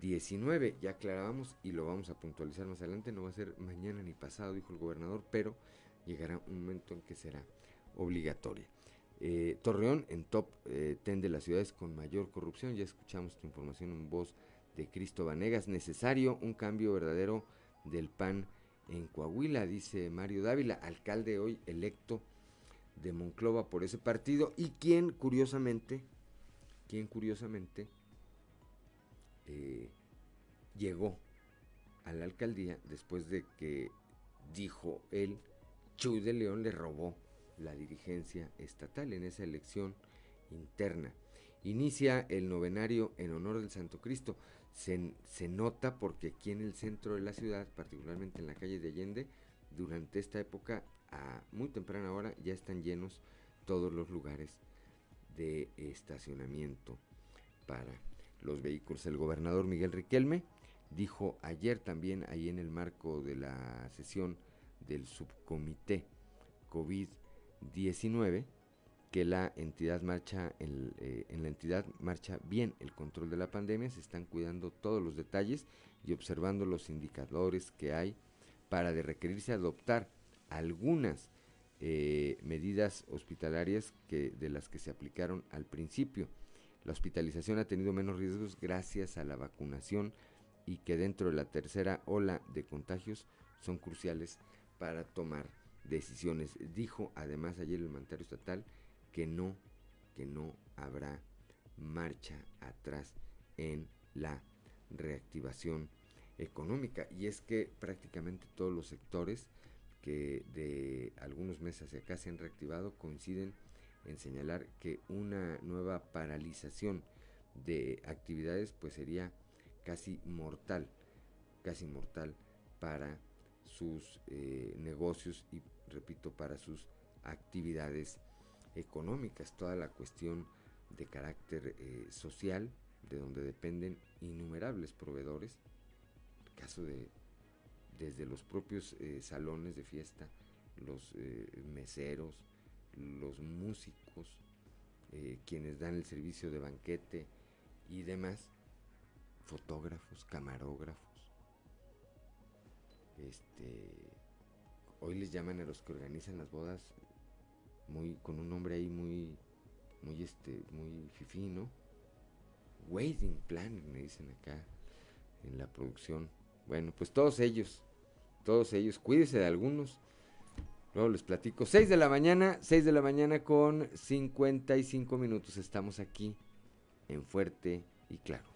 19. Ya aclarábamos y lo vamos a puntualizar más adelante. No va a ser mañana ni pasado, dijo el gobernador, pero llegará un momento en que será obligatoria. Eh, Torreón en top 10 eh, de las ciudades con mayor corrupción. Ya escuchamos esta información en voz de Cristo Vanegas. Necesario un cambio verdadero del PAN en Coahuila, dice Mario Dávila, alcalde hoy electo de Monclova por ese partido y quien curiosamente, quien curiosamente eh, llegó a la alcaldía después de que dijo él, Chuy de León le robó la dirigencia estatal en esa elección interna. Inicia el novenario en honor del Santo Cristo. Se, nota porque aquí en el centro de la ciudad, particularmente en la calle de Allende, durante esta época, a muy temprana hora, ya están llenos todos los lugares de estacionamiento para los vehículos. El gobernador Miguel Riquelme dijo ayer también, ahí en el marco de la sesión del subcomité COVID-19, que la entidad marcha en, eh, en, la entidad marcha bien el control de la pandemia, se están cuidando todos los detalles y observando los indicadores que hay para de requerirse adoptar algunas eh, medidas hospitalarias que de las que se aplicaron al principio. La hospitalización ha tenido menos riesgos gracias a la vacunación y que dentro de la tercera ola de contagios son cruciales para tomar decisiones. Dijo además ayer el mandatario estatal que no, que no habrá marcha atrás en la reactivación económica. Y es que prácticamente todos los sectores que de algunos meses hacia acá se han reactivado coinciden en señalar que una nueva paralización de actividades pues sería casi mortal, casi mortal para sus eh, negocios y repito para sus actividades económicas, toda la cuestión de carácter eh, social de donde dependen innumerables proveedores, caso de desde los propios eh, salones de fiesta, los meseros, los músicos, eh, quienes dan el servicio de banquete y demás, fotógrafos, camarógrafos. Este, hoy les llaman a los que organizan las bodas muy con un nombre ahí muy muy este muy fifí, ¿no? Wedding planning me dicen acá en la producción. Bueno, pues todos ellos, todos ellos, cuídese de algunos Luego les platico. 6 de la mañana, 6 de la mañana con 55 minutos. Estamos aquí en Fuerte y Claro.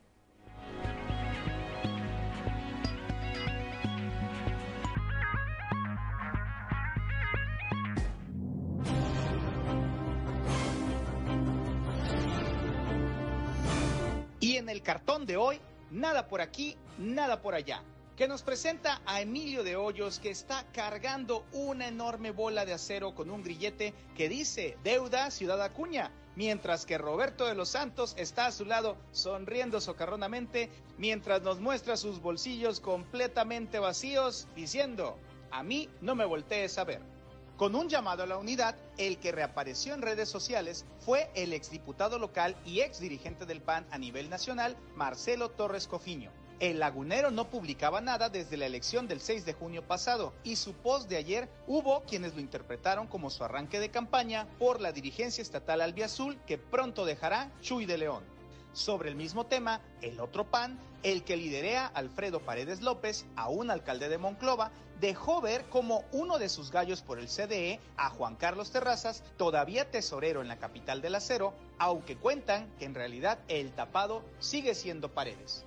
Nada por aquí, nada por allá que nos presenta a Emilio de Hoyos que está cargando una enorme bola de acero con un grillete que dice deuda Ciudad Acuña, mientras que Roberto de los Santos está a su lado sonriendo socarronamente mientras nos muestra sus bolsillos completamente vacíos diciendo, a mí no me voltees a ver. Con un llamado a la unidad, el que reapareció en redes sociales fue el exdiputado local y exdirigente del PAN a nivel nacional, Marcelo Torres Cofiño el lagunero no publicaba nada desde la elección del 6 de junio pasado y su post de ayer hubo quienes lo interpretaron como su arranque de campaña por la dirigencia estatal albiazul que pronto dejará Chuy de León. Sobre el mismo tema, el otro PAN, el que liderea Alfredo Paredes López, aún alcalde de Monclova, dejó ver como uno de sus gallos por el CDE, a Juan Carlos Terrazas, todavía tesorero en la capital del acero, aunque cuentan que en realidad el tapado sigue siendo Paredes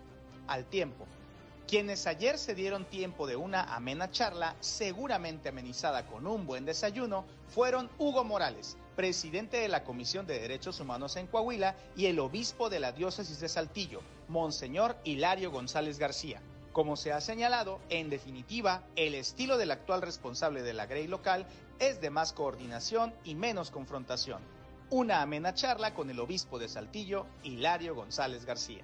al tiempo. Quienes ayer se dieron tiempo de una amena charla, seguramente amenizada con un buen desayuno, fueron Hugo Morales, presidente de la Comisión de Derechos Humanos en Coahuila, y el obispo de la diócesis de Saltillo, Monseñor Hilario González García. Como se ha señalado, en definitiva, el estilo del actual responsable de la Grey local es de más coordinación y menos confrontación. Una amena charla con el obispo de Saltillo, Hilario González García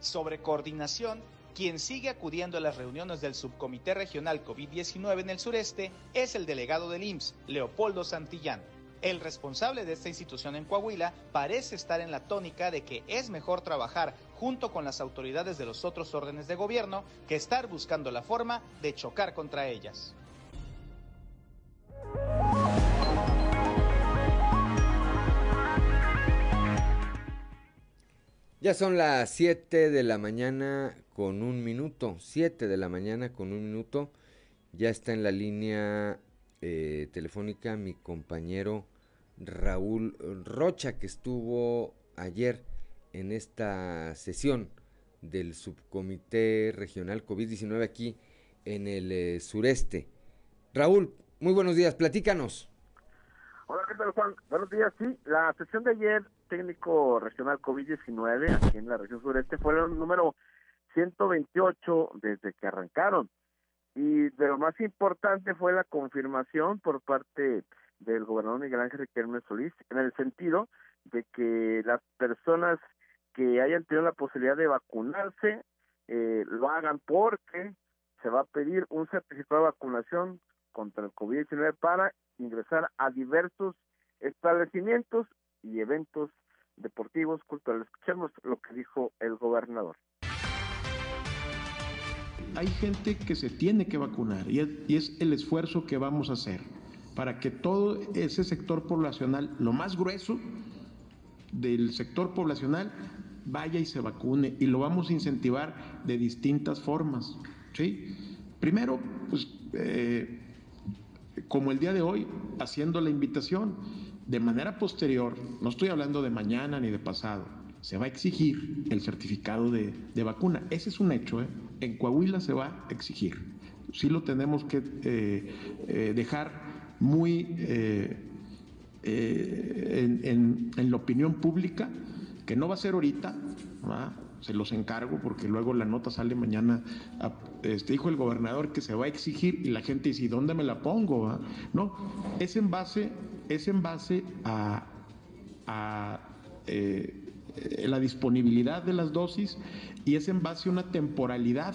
sobre coordinación, quien sigue acudiendo a las reuniones del Subcomité Regional COVID-19 en el sureste es el delegado del IMSS, Leopoldo Santillán. El responsable de esta institución en Coahuila parece estar en la tónica de que es mejor trabajar junto con las autoridades de los otros órdenes de gobierno que estar buscando la forma de chocar contra ellas.
Ya son las 7 de la mañana con un minuto. 7 de la mañana con un minuto. Ya está en la línea eh, telefónica mi compañero Raúl Rocha, que estuvo ayer en esta sesión del subcomité regional COVID-19 aquí en el eh, sureste. Raúl, muy buenos días, platícanos.
Hola, ¿qué tal Juan? Buenos días, sí, la sesión de ayer técnico regional COVID-19 aquí en la región sureste fue el número 128 desde que arrancaron. Y de lo más importante fue la confirmación por parte del gobernador Miguel Ángel Riquelme Solís en el sentido de que las personas que hayan tenido la posibilidad de vacunarse eh, lo hagan porque se va a pedir un certificado de vacunación contra el COVID-19 para ingresar a diversos establecimientos y eventos deportivos, culturales. Escuchemos lo que dijo el gobernador.
Hay gente que se tiene que vacunar y es, el esfuerzo que vamos a hacer para que todo ese sector poblacional, lo más grueso del sector poblacional, vaya y se vacune y lo vamos a incentivar de distintas formas. ¿sí? Primero, pues eh, como el día de hoy, haciendo la invitación, de manera posterior, no estoy hablando de mañana ni de pasado, se va a exigir el certificado de, de vacuna. Ese es un hecho, ¿eh? en Coahuila se va a exigir. Sí lo tenemos que eh, dejar muy eh, en, en, en la opinión pública que no va a ser ahorita, se los encargo porque luego la nota sale mañana. Este, dijo el gobernador que se va a exigir y la gente dice, ¿y dónde me la pongo? No, es en base, es en base a, a eh, la disponibilidad de las dosis y es en base a una temporalidad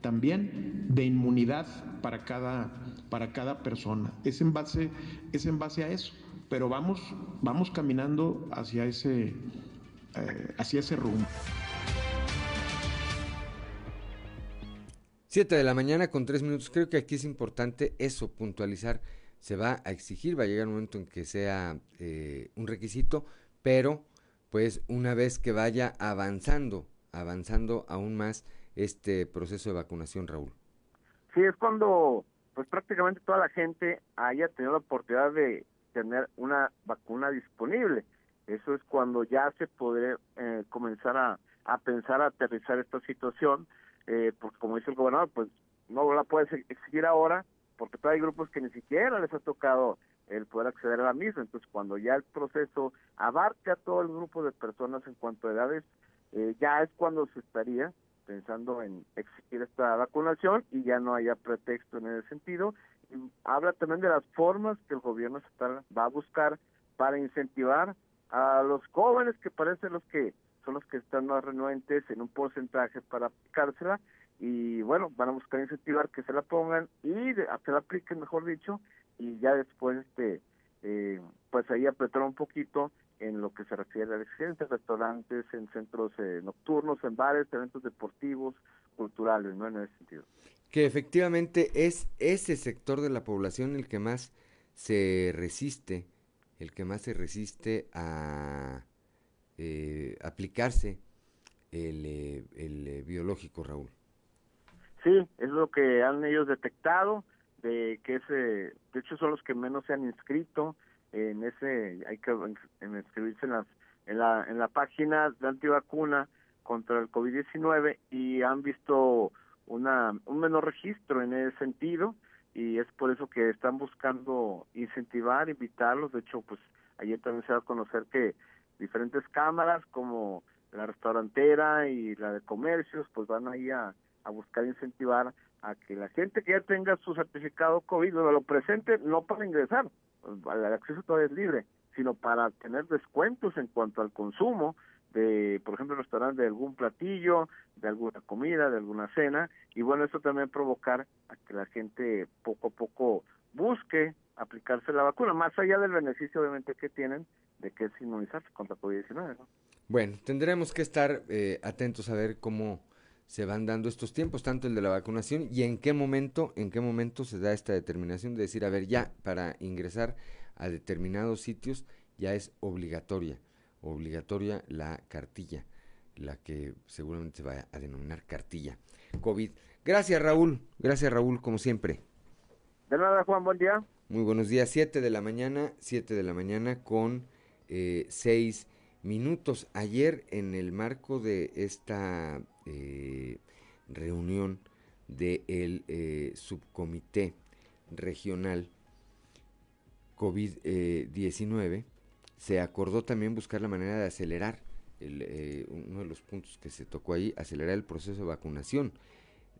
también de inmunidad para cada, para cada persona. Es en base, es en base a eso. Pero vamos, vamos caminando hacia ese, eh, hacia ese rumbo.
7 de la mañana con 3 minutos. Creo que aquí es importante eso, puntualizar. Se va a exigir, va a llegar un momento en que sea eh, un requisito, pero pues una vez que vaya avanzando, avanzando aún más este proceso de vacunación, Raúl.
Sí, es cuando pues prácticamente toda la gente haya tenido la oportunidad de tener una vacuna disponible. Eso es cuando ya se puede eh, comenzar a, a pensar a aterrizar esta situación, eh, porque como dice el gobernador, pues no la puedes exigir ahora, porque todavía hay grupos que ni siquiera les ha tocado el poder acceder a la misma. Entonces, cuando ya el proceso abarca a todo el grupo de personas en cuanto a edades, eh, ya es cuando se estaría pensando en exigir esta vacunación y ya no haya pretexto en ese sentido. Y habla también de las formas que el gobierno estatal va a buscar para incentivar a los jóvenes que parecen los que son los que están más renuentes en un porcentaje para aplicársela y bueno, van a buscar incentivar que se la pongan y que la apliquen, mejor dicho, y ya después este eh, pues ahí apretar un poquito en lo que se refiere a residencias, restaurantes, en centros eh, nocturnos, en bares, eventos deportivos, culturales, ¿no? En ese sentido.
Que efectivamente es ese sector de la población el que más se resiste, el que más se resiste a eh, aplicarse el, eh, el eh, biológico, Raúl.
Sí, es lo que han ellos detectado, de que ese, de hecho son los que menos se han inscrito en ese, hay que en, inscribirse en, las, en, la, en la página de antivacuna contra el COVID-19 y han visto una, un menor registro en ese sentido y es por eso que están buscando incentivar, invitarlos, de hecho pues ayer también se va a conocer que diferentes cámaras como la restaurantera y la de comercios pues van ahí a, a buscar incentivar a que la gente que ya tenga su certificado COVID lo presente no para ingresar, el acceso todavía es libre, sino para tener descuentos en cuanto al consumo de, por ejemplo, restaurante de algún platillo, de alguna comida, de alguna cena, y bueno, eso también provocar a que la gente poco a poco busque aplicarse la vacuna, más allá del beneficio obviamente que tienen de que es inmunizarse contra COVID-19. ¿no?
Bueno, tendremos que estar eh, atentos a ver cómo se van dando estos tiempos, tanto el de la vacunación y en qué momento, en qué momento se da esta determinación de decir, a ver, ya para ingresar a determinados sitios ya es obligatoria, obligatoria la cartilla, la que seguramente se va a denominar cartilla COVID. Gracias Raúl, gracias Raúl, como siempre.
De nada, Juan, buen día.
Muy buenos días, 7 de la mañana, 7 de la mañana con 6 eh, minutos. Ayer en el marco de esta eh, reunión del de eh, subcomité regional COVID-19, se acordó también buscar la manera de acelerar, el, eh, uno de los puntos que se tocó ahí, acelerar el proceso de vacunación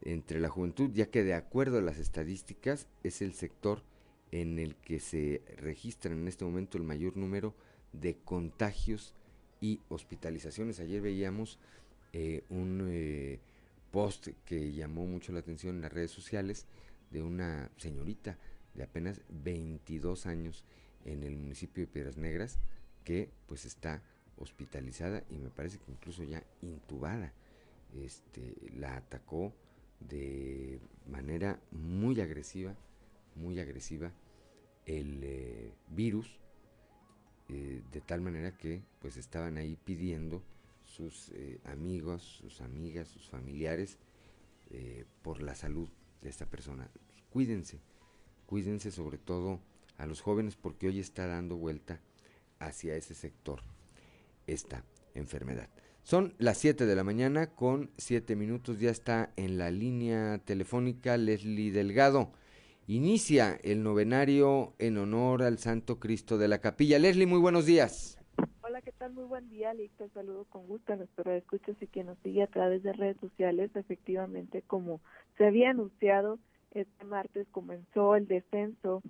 entre la juventud, ya que de acuerdo a las estadísticas es el sector en el que se registran en este momento el mayor número de contagios y hospitalizaciones. Ayer veíamos eh, un eh, post que llamó mucho la atención en las redes sociales de una señorita de apenas 22 años en el municipio de Piedras Negras que pues está hospitalizada y me parece que incluso ya intubada. Este, la atacó de manera muy agresiva, muy agresiva el eh, virus, de tal manera que pues estaban ahí pidiendo sus eh, amigos, sus amigas, sus familiares por la salud de esta persona. Cuídense, cuídense sobre todo a los jóvenes porque hoy está dando vuelta hacia ese sector esta enfermedad. Son las 7 de la mañana con 7 minutos, ya está en la línea telefónica Leslie Delgado. Inicia el novenario en honor al Santo Cristo de la Capilla. Leslie, muy buenos días.
Muy buen día, Lick. Te saludo con gusto a nuestro escuchas y quien nos sigue a través de redes sociales. Efectivamente, como se había anunciado, este martes comenzó el descenso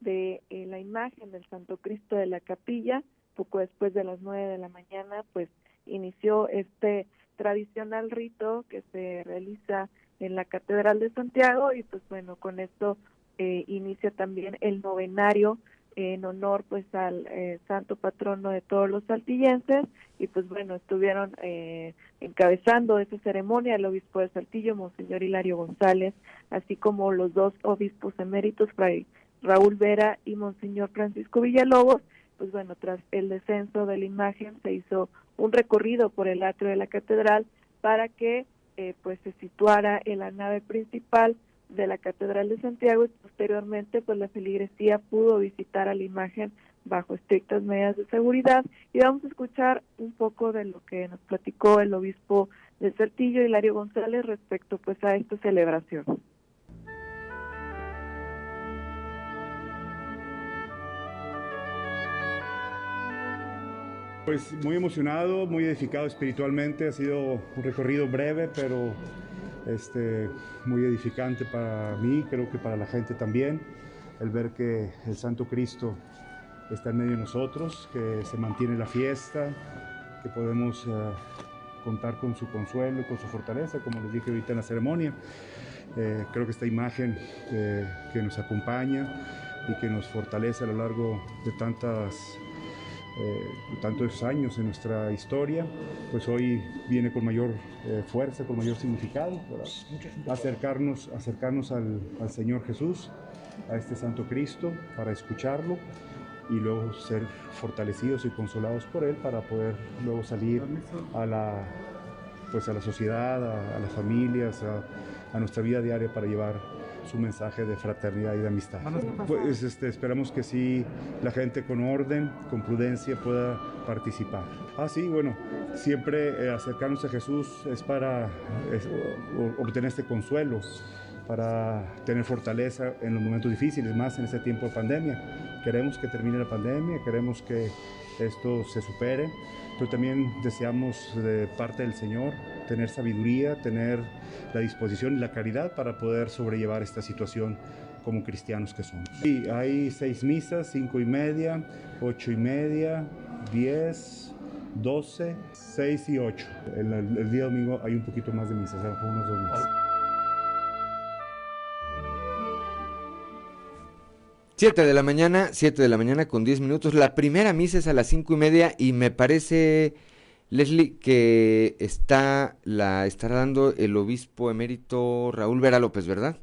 de eh, la imagen del Santo Cristo de la Capilla. Poco después de las 9 de la mañana, pues inició este tradicional rito que se realiza en la Catedral de Santiago y pues bueno, con esto eh, inicia también el novenario en honor pues al eh, santo patrono de todos los saltillenses y pues bueno estuvieron eh, encabezando esa ceremonia el obispo de Saltillo monseñor Hilario González así como los dos obispos eméritos fray Raúl Vera y monseñor Francisco Villalobos. Pues bueno tras el descenso de la imagen se hizo un recorrido por el atrio de la catedral para que eh, pues se situara en la nave principal de la Catedral de Santiago y posteriormente pues la feligresía pudo visitar a la imagen bajo estrictas medidas de seguridad y vamos a escuchar un poco de lo que nos platicó el obispo de Saltillo, Hilario González, respecto pues a esta celebración.
Pues muy emocionado, muy edificado espiritualmente, ha sido un recorrido breve, pero este, muy edificante para mí, creo que para la gente también, el ver que el Santo Cristo está en medio de nosotros, que se mantiene la fiesta, que podemos eh, contar con su consuelo y con su fortaleza, como les dije ahorita en la ceremonia. Eh, creo que esta imagen eh, que nos acompaña y que nos fortalece a lo largo de tantas eh, tantos años en nuestra historia, pues hoy viene con mayor eh, fuerza, con mayor significado, para acercarnos, acercarnos al, al, Señor Jesús, a este Santo Cristo, para escucharlo y luego ser fortalecidos y consolados por Él para poder luego salir a la, pues a la sociedad, a, a las familias, a, a nuestra vida diaria para llevar su mensaje de fraternidad y de amistad. Pues este, esperamos que sí la gente con orden, con prudencia pueda participar. Ah, sí, bueno, siempre eh, acercarnos a Jesús es para obtener este consuelo, para tener fortaleza en los momentos difíciles, más en este tiempo de pandemia. Queremos que termine la pandemia, queremos que esto se supere, pero también deseamos de parte del Señor tener sabiduría, tener la disposición y la caridad para poder sobrellevar esta situación como cristianos que somos. Sí, hay seis misas, cinco y media, ocho y media, diez, 12, 6 y ocho El, día domingo hay un poquito más de misas unos dos.
7 de la mañana, 7 de la mañana con 10 minutos. La primera misa es a las 5 y media y me parece, Leslie, que está, la estará dando el obispo emérito Raúl Vera López, ¿verdad?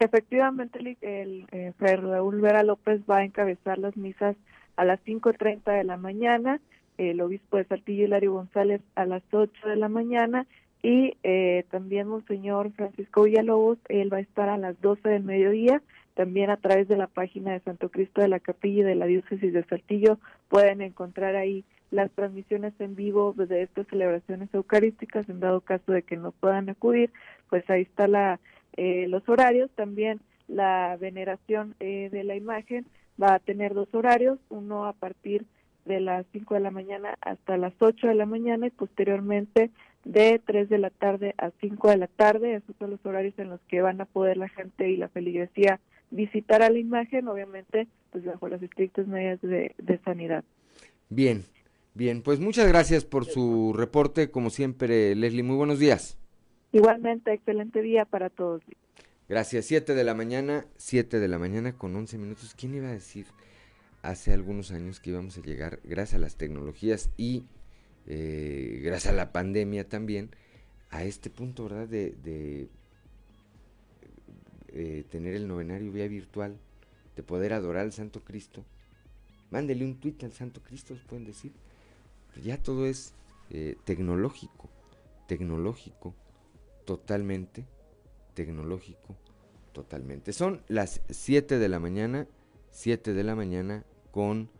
Efectivamente, el, eh, el Raúl Vera López va a encabezar las misas a las 5.30 de la mañana, el obispo de Saltillo Hilario González a las 8 de la mañana y eh, también Monseñor Francisco Villalobos, él va a estar a las 12 del mediodía también a través de la página de Santo Cristo de la Capilla y de la Diócesis de Saltillo pueden encontrar ahí las transmisiones en vivo de estas celebraciones eucarísticas, en dado caso de que no puedan acudir, pues ahí está la, eh, los horarios, también la veneración eh, de la imagen va a tener dos horarios, uno a partir de las 5 de la mañana hasta las 8 de la mañana y posteriormente de 3 de la tarde a 5 de la tarde, esos son los horarios en los que van a poder la gente y la feligresía visitar a la imagen, obviamente pues bajo las estrictas medidas de, de sanidad.
Bien, Bien, pues muchas gracias por su reporte, como siempre, Leslie. Muy buenos días.
Igualmente, excelente día para todos.
Gracias. Siete de la mañana, siete de la mañana con once minutos. ¿Quién iba a decir hace algunos años que íbamos a llegar, gracias a las tecnologías y eh, gracias a la pandemia también, a este punto, ¿verdad? De, eh, tener el novenario vía virtual, de poder adorar al Santo Cristo. Mándele un tuit al Santo Cristo, pueden decir. Ya todo es eh, tecnológico, tecnológico, totalmente, tecnológico, totalmente. Son las 7 de la mañana, 7 de la mañana con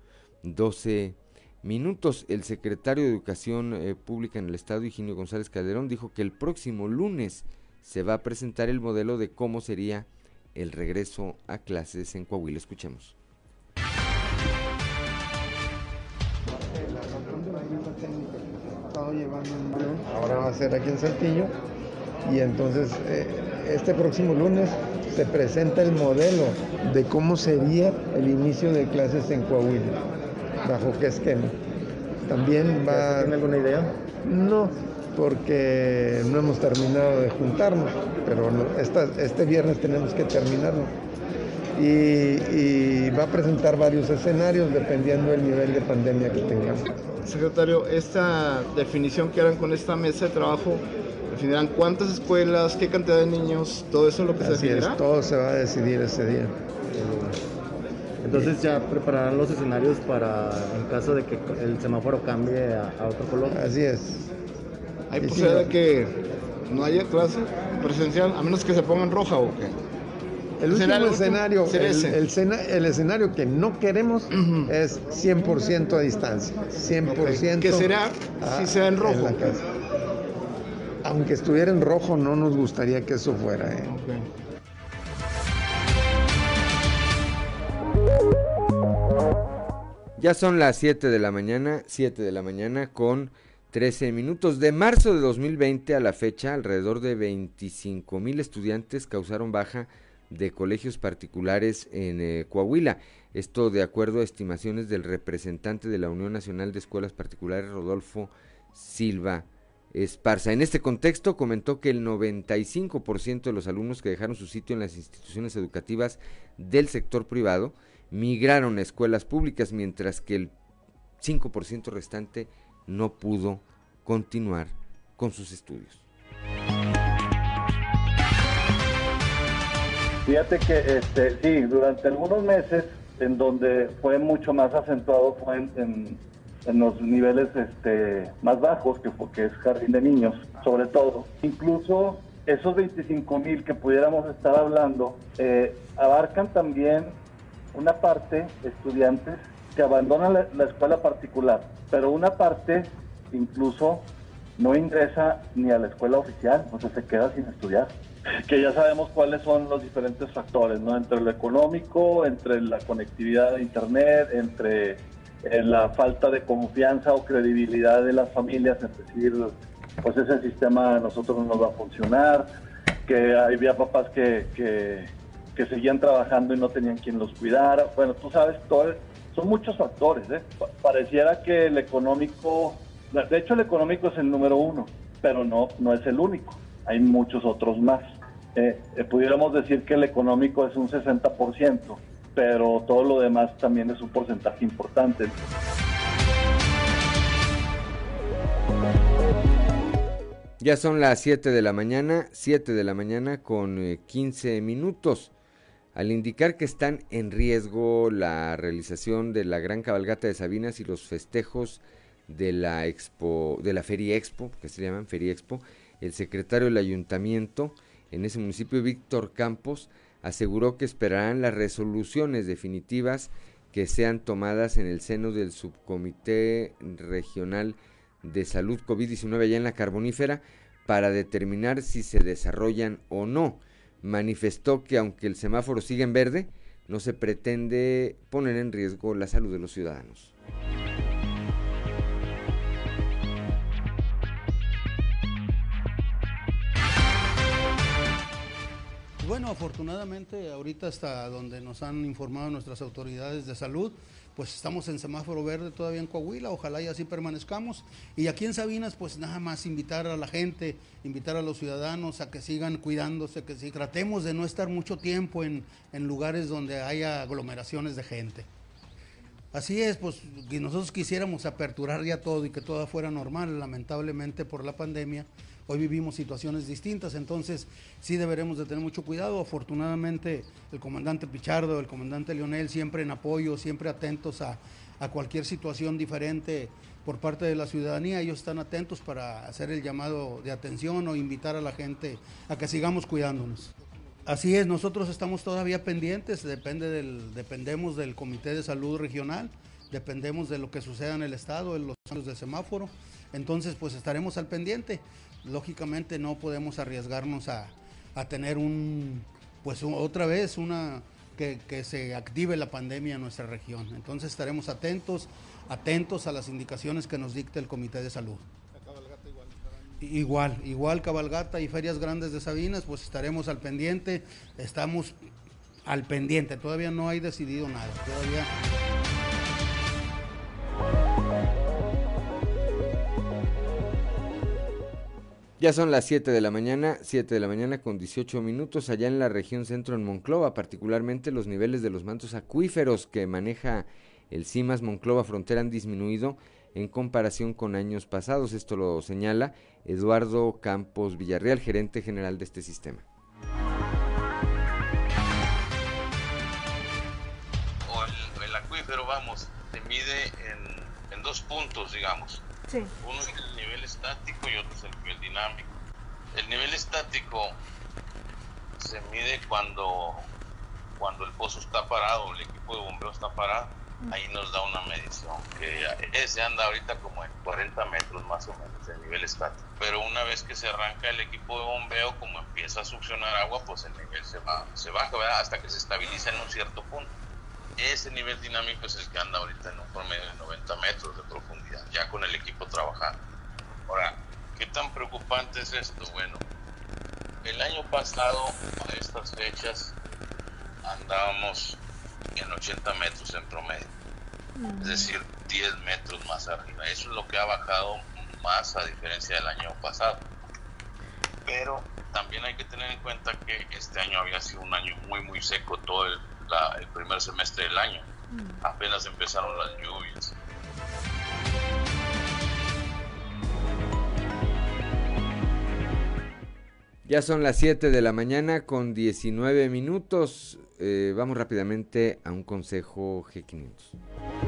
12 minutos. El secretario de Educación eh, Pública en el Estado, Higinio González Calderón, dijo que el próximo lunes se va a presentar el modelo de cómo sería el regreso a clases en Coahuila. Escuchemos.
ahora va a ser aquí en Saltillo y entonces eh, este próximo lunes se presenta el modelo de cómo sería el inicio de clases en Coahuila, bajo qué esquema. También va...
¿Tiene alguna idea?
No, porque no hemos terminado de juntarnos, pero este viernes tenemos que terminarlo. Y, y, va a presentar varios escenarios dependiendo del nivel de pandemia que tengamos.
Secretario, esta definión que harán con esta mesa de trabajo, definirán cuántas escuelas, qué cantidad de niños, todo eso es lo que se definirá.
Es, todo se va a decidir ese día.
Entonces ya prepararán los escenarios para en caso de que el semáforo cambie a, otro color.
Así es.
¿Hay posibilidad de que no haya clase presencial a menos que se ponga en roja o qué?
El último escenario, el, escenario que no queremos es 100% a distancia. 100%.
¿Qué será si sea en rojo?
Aunque estuviera en rojo, no nos gustaría que eso fuera. ¿eh?
Ya son las 7 de la mañana, 7 de la mañana con 13 minutos. De marzo de 2020 a la fecha, alrededor de 25 mil estudiantes causaron baja de colegios particulares en eh, Coahuila. Esto de acuerdo a estimaciones del representante de la Unión Nacional de Escuelas Particulares, Rodolfo Silva Esparza. En este contexto comentó que el 95% de los alumnos que dejaron su sitio en las instituciones educativas del sector privado migraron a escuelas públicas, mientras que el 5% restante no pudo continuar con sus estudios.
Fíjate que este, sí, durante algunos meses en donde fue mucho más acentuado fue en, los niveles este, más bajos, que, que es jardín de niños, sobre todo. Incluso esos 25 mil que pudiéramos estar hablando eh, abarcan también una parte estudiantes que abandonan la, la, escuela particular, pero una parte incluso no ingresa ni a la escuela oficial, o sea, se queda sin estudiar que ya sabemos cuáles son los diferentes factores, ¿no? Entre lo económico, entre la conectividad de Internet, entre eh, la falta de confianza o credibilidad de las familias, es decir, pues ese sistema a nosotros no nos va a funcionar, que había papás que, que, que seguían trabajando y no tenían quien los cuidara. Bueno, tú sabes, todo, son muchos factores, ¿eh? Pareciera que el económico, de hecho el económico es el número uno, pero no, no es el único hay muchos otros más. Eh, eh, pudiéramos decir que el económico es un 60%, pero todo lo demás también es un porcentaje importante.
Ya son las 7 de la mañana, 7 de la mañana con 15 eh, minutos. Al indicar que están en riesgo la realización de la gran cabalgata de Sabinas y los festejos de la Expo, de la Feria Expo, que se llaman Feria Expo, el secretario del ayuntamiento en ese municipio, Víctor Campos, aseguró que esperarán las resoluciones definitivas que sean tomadas en el seno del subcomité regional de salud COVID-19 allá en la carbonífera para determinar si se desarrollan o no. Manifestó que aunque el semáforo sigue en verde, no se pretende poner en riesgo la salud de los ciudadanos.
Bueno, afortunadamente ahorita hasta donde nos han informado nuestras autoridades de salud, pues estamos en semáforo verde todavía en Coahuila, ojalá y así permanezcamos. Y aquí en Sabinas, pues nada más invitar a la gente, invitar a los ciudadanos a que sigan cuidándose, que si tratemos de no estar mucho tiempo en, en lugares donde haya aglomeraciones de gente. Así es, pues nosotros quisiéramos aperturar ya todo y que todo fuera normal, lamentablemente por la pandemia. Hoy vivimos situaciones distintas, entonces sí deberemos de tener mucho cuidado. Afortunadamente el comandante Pichardo, el comandante Leonel, siempre en apoyo, siempre atentos a, a cualquier situación diferente por parte de la ciudadanía. Ellos están atentos para hacer el llamado de atención o invitar a la gente a que sigamos cuidándonos. Así es, nosotros estamos todavía pendientes, depende del, dependemos del Comité de Salud Regional, dependemos de lo que suceda en el Estado, en los años de semáforo, entonces pues estaremos al pendiente. Lógicamente no podemos arriesgarnos a, a tener un, pues otra vez una, que, que, se active la pandemia en nuestra región. Entonces estaremos atentos, atentos a las indicaciones que nos dicte el Comité de Salud. Igual, igual cabalgata y ferias grandes de Sabinas, pues estaremos al pendiente, estamos al pendiente, todavía no hay decidido nada.
Ya son las 7 de la mañana, 7 de la mañana con 18 minutos allá en la región centro en Monclova, particularmente los niveles de los mantos acuíferos que maneja el CIMAS Monclova Frontera han disminuido en comparación con años pasados. Esto lo señala Eduardo Campos Villarreal, gerente general de este sistema.
O el, acuífero, vamos, se mide en, en, dos puntos, digamos.
Sí.
Uno es el nivel estático y otro es el nivel dinámico. El nivel estático se mide cuando, cuando el pozo está parado, el equipo de bombeo está parado ahí nos da una medición que ese anda ahorita como en 40 metros más o menos de nivel estático. Pero una vez que se arranca el equipo de bombeo, como empieza a succionar agua, pues el nivel se, va, se baja ¿verdad? hasta que se estabiliza en un cierto punto. Ese nivel dinámico es el que anda ahorita en un promedio de 90 metros de profundidad, ya con el equipo trabajando. Ahora, ¿qué tan preocupante es esto? Bueno, el año pasado, a estas fechas, andábamos en 80 metros en promedio, es decir, 10 metros más arriba. Eso es lo que ha bajado más a diferencia del año pasado. Pero también hay que tener en cuenta que este año había sido un año muy, muy seco todo el, la, el primer semestre del año. Apenas empezaron las lluvias.
Ya son las 7 de la mañana con 19 minutos. Eh, vamos rápidamente a un consejo G500.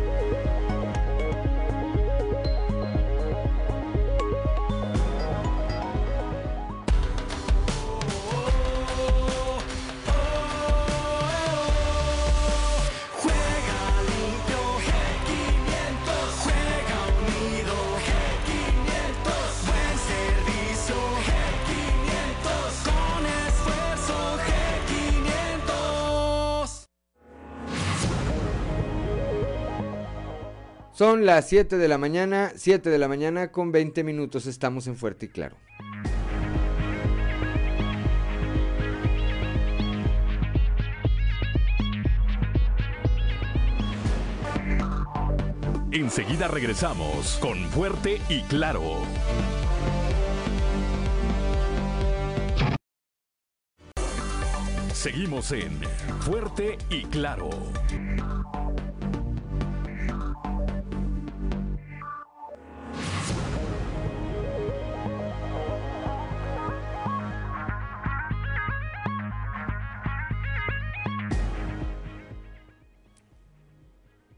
Son las 7 de la mañana, 7 de la mañana con 20 minutos. Estamos en Fuerte y Claro.
Enseguida regresamos con Fuerte y Claro. Seguimos en Fuerte y Claro.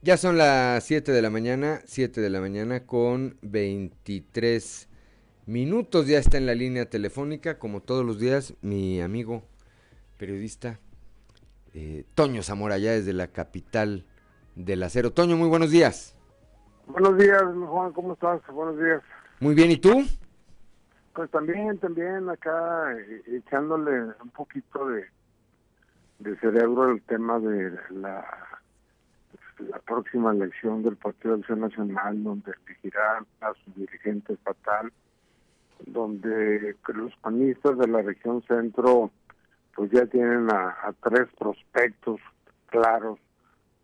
Ya son las 7 de la mañana, 7 de la mañana con 23 minutos. Ya está en la línea telefónica, como todos los días, mi amigo periodista eh, Toño Zamora, ya desde la capital del acero. Toño, muy buenos días.
Buenos días, Juan, ¿cómo estás? Buenos días.
Muy bien, ¿y tú?
Pues también, también acá eh, echándole un poquito de, de cerebro al tema de la la próxima elección del Partido de Acción Nacional, donde elegirán a su dirigente estatal, donde los panistas de la región centro pues ya tienen a, tres prospectos claros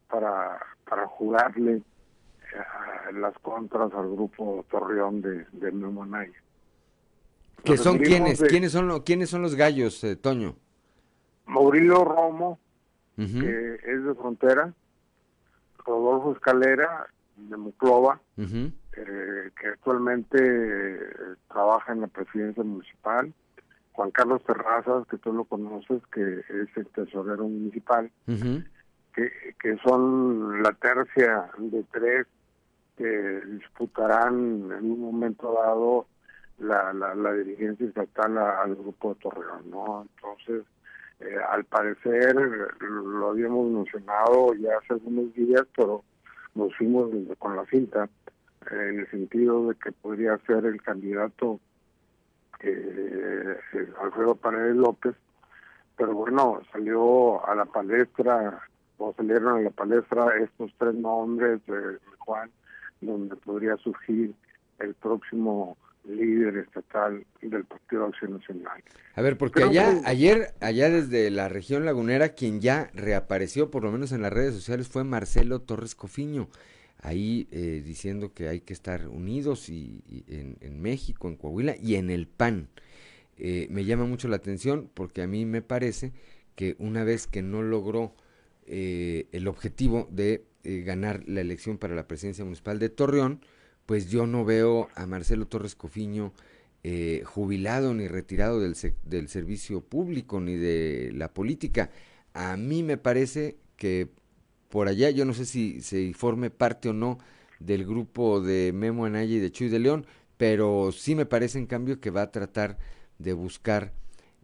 para, para jugarle eh, las contras al grupo Torreón de, de Memo
¿Qué son quiénes? ¿Quiénes son, los, ¿Quiénes son los gallos, eh, Toño?
Maurilio Romo, que es de frontera, Rodolfo Escalera, de Muclova, eh, que actualmente eh, trabaja en la presidencia municipal, Juan Carlos Terrazas, que tú lo conoces, que es el tesorero municipal, que, que son la tercia de tres que disputarán en un momento dado la, la, la dirigencia estatal al grupo de Torreón, ¿no? Entonces, eh, al parecer, lo habíamos mencionado ya hace algunos días, pero nos fuimos con la cinta, eh, en el sentido de que podría ser el candidato eh, Alfredo Paredes López, pero bueno, salió a la palestra, o salieron a la palestra estos tres nombres de Juan, donde podría surgir el próximo líder estatal del Partido Acción Nacional.
A ver, porque allá, ayer, allá desde la región lagunera, quien ya reapareció, por lo menos en las redes sociales, fue Marcelo Torres Cofiño, ahí eh, diciendo que hay que estar unidos y, en, México, en Coahuila y en el PAN. Eh, me llama mucho la atención porque a mí me parece que una vez que no logró eh, el objetivo de ganar la elección para la presidencia municipal de Torreón, pues yo no veo a Marcelo Torres Cofiño eh, jubilado ni retirado del, del servicio público ni de la política. A mí me parece que por allá, yo no sé si se forme parte o no del grupo de Memo Anaya y de Chuy de León, pero sí me parece en cambio que va a tratar de buscar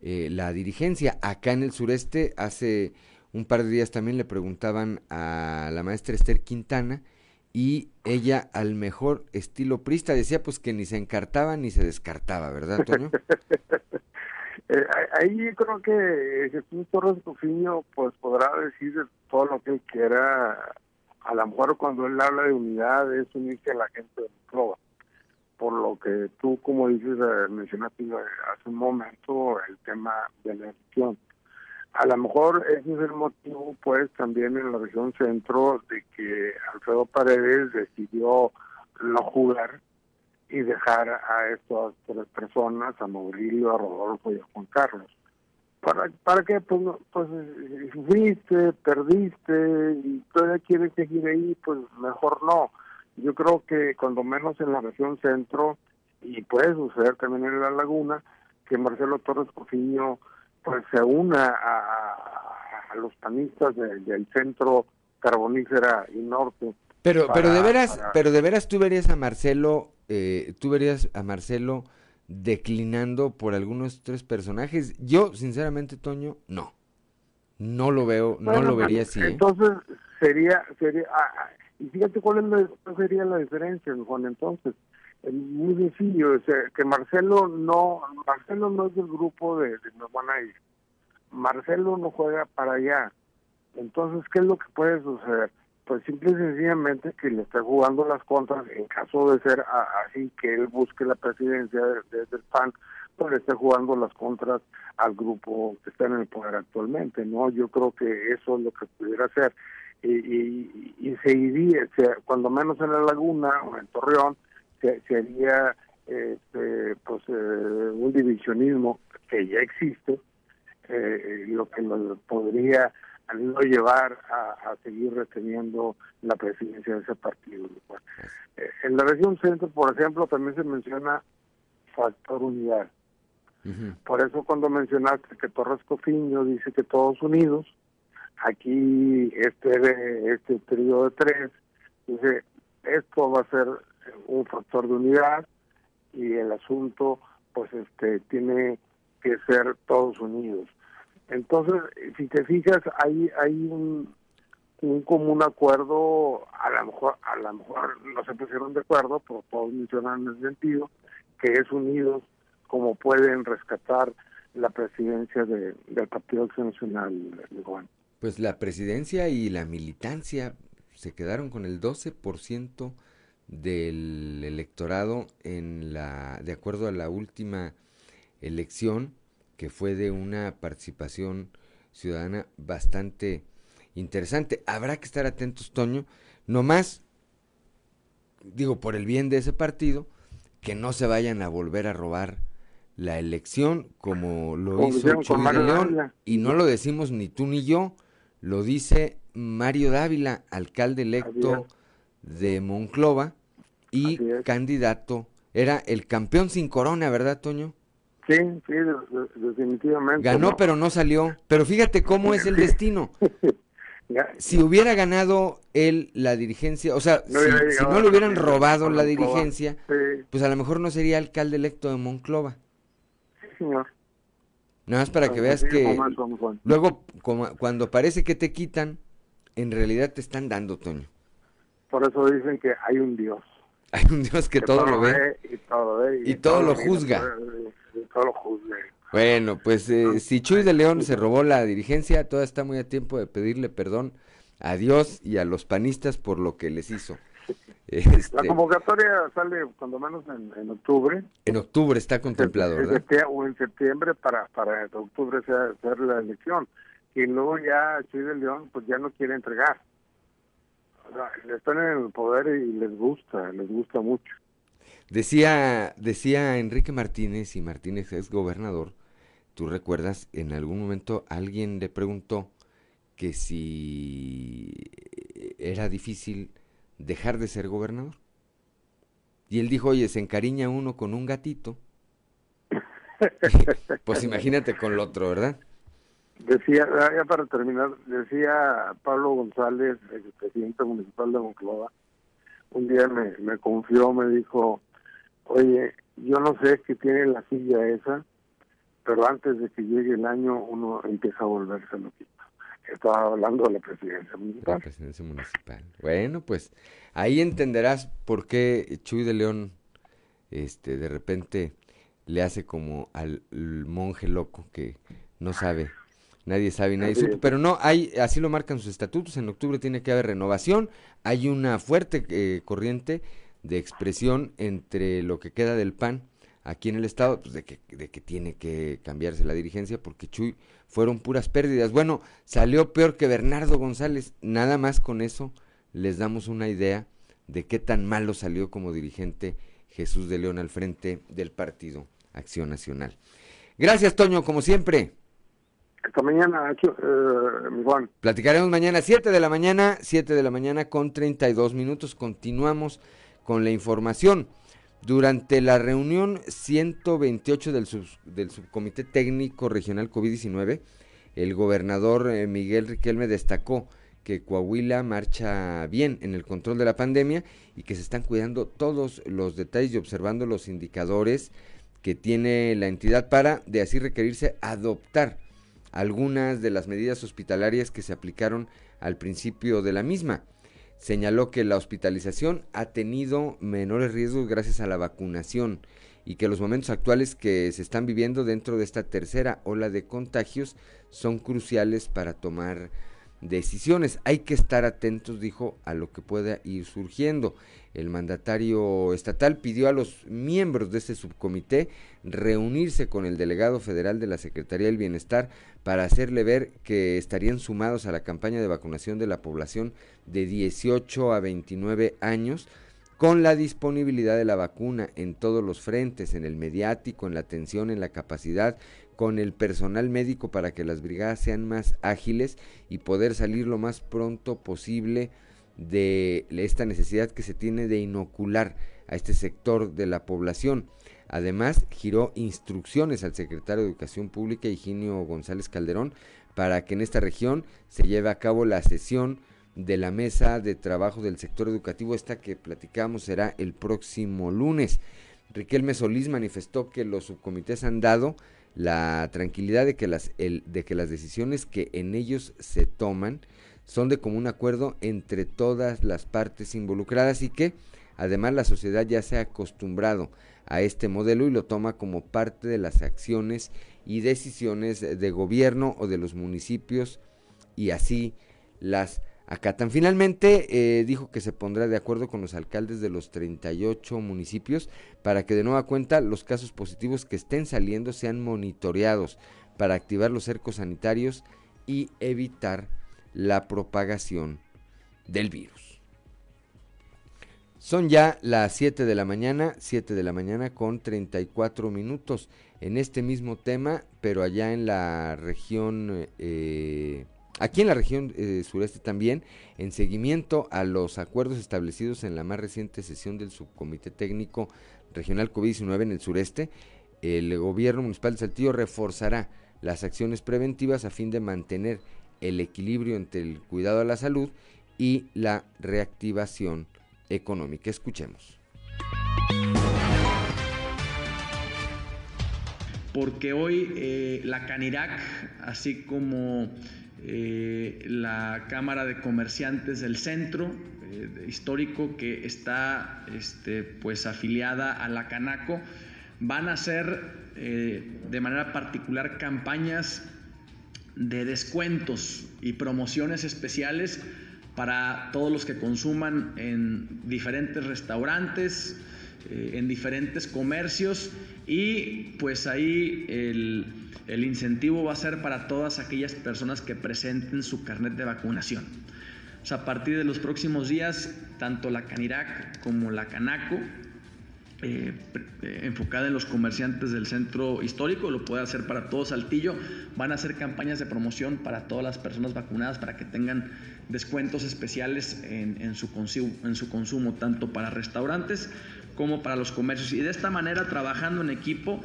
eh, la dirigencia. Acá en el sureste, hace un par de días también le preguntaban a la maestra Esther Quintana, y ella al mejor estilo prista decía pues que ni se encartaba ni se descartaba, ¿verdad, Toño?
Eh, ahí creo que Jesús Torres Cofiño pues podrá decir todo lo que él quiera, a lo mejor cuando él habla de unidad es unirse a la gente de prueba, por lo que tú como dices eh, mencionaste hace un momento el tema de la elección a lo mejor ese es el motivo, pues, también en la región centro de que Alfredo Paredes decidió no jugar y dejar a estas tres personas, a Maurilio, a Rodolfo y a Juan Carlos. ¿Para, para qué? Pues, pues fuiste, perdiste y todavía quieres seguir ahí, pues mejor no. Yo creo que cuando menos en la región centro, y puede suceder también en la laguna, que Marcelo Torres Cofiño pues se una a, los panistas del centro carbonífera y norte.
Pero, pero de veras, pero de veras tú verías a Marcelo, eh, tú verías a Marcelo declinando por algunos tres personajes. Yo, sinceramente, Toño, no. No lo veo, no lo vería así. ¿eh?
Entonces, sería, sería, ah, ah, y fíjate cuál, es sería la diferencia, Juan, entonces muy sencillo, que Marcelo no, Marcelo no es del grupo de, de ir. Marcelo no juega para allá. Entonces, ¿qué es lo que puede suceder? Pues simple y sencillamente que le está jugando las contras en caso de ser así que él busque la presidencia desde el PAN, pues le está jugando las contras al grupo que está en el poder actualmente, ¿no? Yo creo que eso es lo que pudiera hacer. Y, y, y se iría, cuando menos en la Laguna o en Torreón, sería este, pues, eh, un divisionismo que ya existe, eh, lo que nos podría no llevar a, seguir reteniendo la presidencia de ese partido. Eh, en la región centro, por ejemplo, también se menciona factor unidad. Por eso cuando mencionaste que Torres Cofiño dice que todos unidos, aquí este este trío de tres dice esto va a ser un factor de unidad y el asunto pues este tiene que ser todos unidos. Entonces, si te fijas, hay hay un, un común acuerdo, a lo mejor a lo mejor no se pusieron de acuerdo, pero todos mencionan en ese sentido, que es unidos como pueden rescatar la presidencia de, del Partido Acción Nacional, Juan.
Pues la presidencia y la militancia se quedaron con el 12% del electorado en la de acuerdo a la última elección que fue de una participación ciudadana bastante interesante. Habrá que estar atentos, Toño, nomás, digo, por el bien de ese partido, que no se vayan a volver a robar la elección como lo hizo Chuy de León. Y no lo decimos ni tú ni yo, lo dice Mario Dávila, alcalde electo de Monclova y candidato. Era el campeón sin corona, ¿verdad, Toño?
Sí, sí, definitivamente.
Ganó, pero no salió. Pero fíjate cómo es el destino. si hubiera ganado él la dirigencia, o sea, si, no le hubieran robado la dirigencia, pues a lo mejor no sería alcalde electo de Monclova.
Sí, señor.
Nada más para que veas que luego cuando parece que te quitan, en realidad te están dando, Toño.
Por eso dicen que hay un Dios.
Hay un Dios que, todo, lo ve,
y todo, ve,
y, todo, lo juzga.
Y todo lo juzga.
Bueno, pues eh, si Chuy de León se robó la dirigencia, todavía está muy a tiempo de pedirle perdón a Dios y a los panistas por lo que les hizo.
Este, la convocatoria sale cuando menos en, octubre.
En octubre está contemplado, ¿verdad?
o en septiembre para, para octubre sea, hacer la elección. Y luego ya Chuy de León pues ya no quiere entregar. Están en el poder y les gusta, les gusta mucho.
Decía, decía Enrique Martínez, y Martínez es gobernador, tú recuerdas, en algún momento alguien le preguntó que si era difícil dejar de ser gobernador. Y él dijo, oye, se encariña uno con un gatito. pues imagínate con el otro, ¿verdad?
Decía, ya para terminar, decía Pablo González, el presidente municipal de Monclova, un día me, me confió, me dijo, oye, yo no sé qué tiene la silla esa, pero antes de que llegue el año uno empieza a volverse loquito. Estaba hablando de la presidencia municipal.
La presidencia municipal. Bueno, pues ahí entenderás por qué Chuy de León este de repente le hace como al monje loco que no sabe nadie sabe, nadie supo, pero no, hay, así lo marcan sus estatutos, en octubre tiene que haber renovación, hay una fuerte eh, corriente de expresión entre lo que queda del PAN aquí en el estado, pues de que, de que tiene que cambiarse la dirigencia porque Chuy fueron puras pérdidas. Bueno, salió peor que Bernardo González, nada más con eso les damos una idea de qué tan malo salió como dirigente Jesús de León al frente del partido Acción Nacional. Gracias, Toño, como siempre.
Mañana, eh, Juan.
Platicaremos mañana, 7 de la mañana, 7 de la mañana con 32 minutos. Continuamos con la información. Durante la reunión 128 del, del Subcomité Técnico Regional COVID-19, el gobernador eh, Miguel Riquelme destacó que Coahuila marcha bien en el control de la pandemia y que se están cuidando todos los detalles y observando los indicadores que tiene la entidad para, de así requerirse, adoptar algunas de las medidas hospitalarias que se aplicaron al principio de la misma. Señaló que la hospitalización ha tenido menores riesgos gracias a la vacunación y que los momentos actuales que se están viviendo dentro de esta tercera ola de contagios son cruciales para tomar decisiones. Hay que estar atentos, dijo, a lo que pueda ir surgiendo. El mandatario estatal pidió a los miembros de este subcomité reunirse con el delegado federal de la Secretaría del Bienestar para hacerle ver que estarían sumados a la campaña de vacunación de la población de 18 a 29 años con la disponibilidad de la vacuna en todos los frentes, en el mediático, en la atención, en la capacidad, con el personal médico para que las brigadas sean más ágiles y poder salir lo más pronto posible de esta necesidad que se tiene de inocular a este sector de la población. Además, giró instrucciones al secretario de Educación Pública, Higinio González Calderón, para que en esta región se lleve a cabo la sesión de la mesa de trabajo del sector educativo. Esta que platicamos será el próximo lunes. Riquelme Solís manifestó que los subcomités han dado la tranquilidad de que las, de que las decisiones que en ellos se toman son de común acuerdo entre todas las partes involucradas y que además la sociedad ya se ha acostumbrado a este modelo y lo toma como parte de las acciones y decisiones de gobierno o de los municipios y así las acatan. Finalmente eh, dijo que se pondrá de acuerdo con los alcaldes de los 38 municipios para que de nueva cuenta los casos positivos que estén saliendo sean monitoreados para activar los cercos sanitarios y evitar la propagación del virus. Son ya las 7 de la mañana, 7 de la mañana con 34 minutos en este mismo tema, pero allá en la región, eh, aquí en la región eh, sureste también, en seguimiento a los acuerdos establecidos en la más reciente sesión del Subcomité Técnico Regional COVID-19 en el sureste, el gobierno municipal de Saltillo reforzará las acciones preventivas a fin de mantener el equilibrio entre el cuidado a la salud y la reactivación económica. Escuchemos.
Porque hoy eh, la Canirac, así como eh, la Cámara de Comerciantes del Centro eh, Histórico, que está este, pues afiliada a la Canaco, van a hacer de manera particular campañas de descuentos y promociones especiales para todos los que consuman en diferentes restaurantes, en diferentes comercios y pues ahí el, incentivo va a ser para todas aquellas personas que presenten su carnet de vacunación. A partir de los próximos días, tanto la Canirac como la Canaco eh, eh, enfocada en los comerciantes del centro histórico, lo puede hacer para todo Saltillo. Van a hacer campañas de promoción para todas las personas vacunadas para que tengan descuentos especiales en, su, en su consumo, tanto para restaurantes como para los comercios. Y de esta manera, trabajando en equipo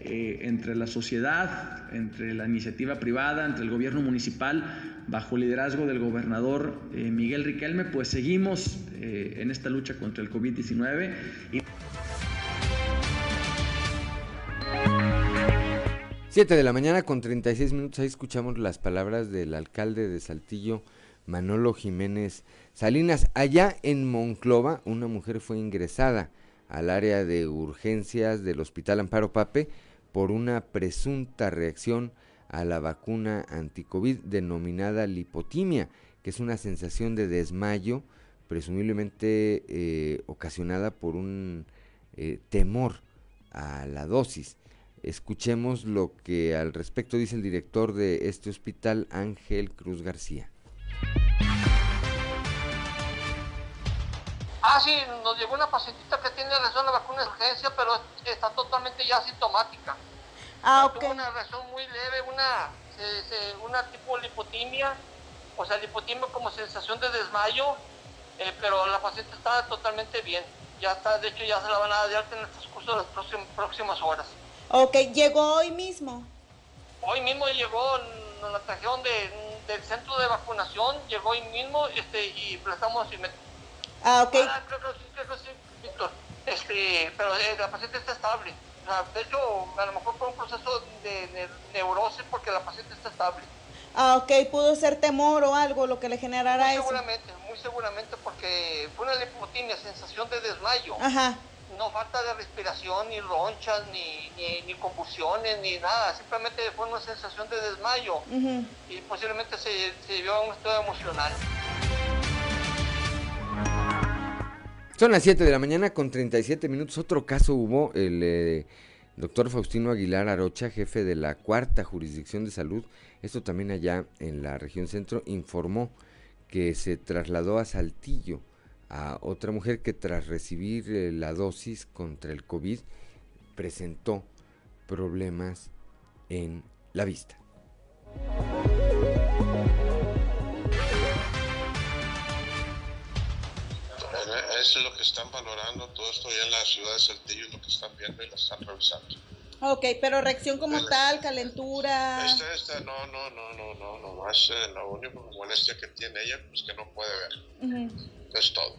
eh, entre la sociedad, entre la iniciativa privada, entre el gobierno municipal, bajo liderazgo del gobernador Miguel Riquelme, pues seguimos en esta lucha contra el COVID-19. Y
7 de la mañana con 36 minutos, ahí escuchamos las palabras del alcalde de Saltillo, Manolo Jiménez Salinas. Allá en Monclova, una mujer fue ingresada al área de urgencias del Hospital Amparo Pape por una presunta reacción a la vacuna anticovid denominada lipotimia, que es una sensación de desmayo presumiblemente eh, ocasionada por un eh, temor a la dosis. Escuchemos lo que al respecto dice el director de este hospital, Ángel Cruz García.
Ah, sí, nos llegó una pacientita que tiene reacción a la vacuna de urgencia, pero está totalmente ya asintomática.
Ah, ok.
Tuvo una reacción muy leve, una, una tipo lipotimia, o sea, lipotimia como sensación de desmayo, eh, pero la paciente está totalmente bien. Ya está, de hecho, ya se la van a dar en el transcurso de las próximas horas.
Ok, ¿llegó hoy mismo?
Hoy mismo llegó, nos la trajeron del centro de vacunación, llegó hoy mismo este, y prestamos
Ah, ok.
Ah, creo que sí, creo que sí, Víctor. Este, pero eh, la paciente está estable. O sea, de hecho, a lo mejor fue un proceso de, neurosis porque la paciente está estable.
Ah, ok, pudo ser temor o algo lo que le generara
muy
eso.
Seguramente, muy seguramente porque fue una lipotimia, sensación de desmayo.
Ajá
no falta de respiración, ni ronchas, ni, ni, convulsiones, ni nada. Simplemente fue una sensación de desmayo y posiblemente se, se a un estado emocional.
Son las 7 de la mañana con 37 minutos. Otro caso hubo, el eh, doctor Faustino Aguilar Arocha, jefe de la cuarta jurisdicción de salud, esto también allá en la región centro, informó que se trasladó a Saltillo a otra mujer que tras recibir eh, la dosis contra el COVID presentó problemas en la vista.
Es lo que están valorando, todo esto ya en la ciudad de Saltillo, lo que están viendo y lo están revisando.
Ok, pero reacción como tal, calentura.
Esta, esta, no, no, no, no, no, no, más eh, lo único molestia que tiene ella, pues que no puede ver. Es todo.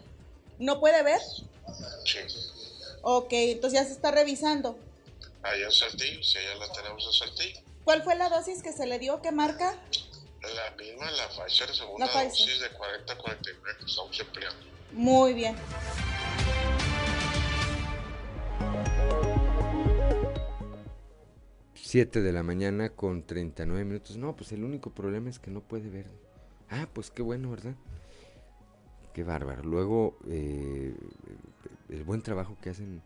¿No puede ver?
Sí.
Ok, entonces ya se está revisando.
Ahí en Saltillo, sí, ya la tenemos en Saltillo.
¿Cuál fue la dosis que se le dio? ¿Qué marca?
La misma, la Pfizer, segunda dosis de 40 a 49 que estamos empleando.
Muy bien.
Siete de la mañana con 39 minutos. No, pues el único problema es que no puede ver. Ah, pues qué bueno, ¿verdad? Qué bárbaro. Luego, eh, el buen trabajo que hacen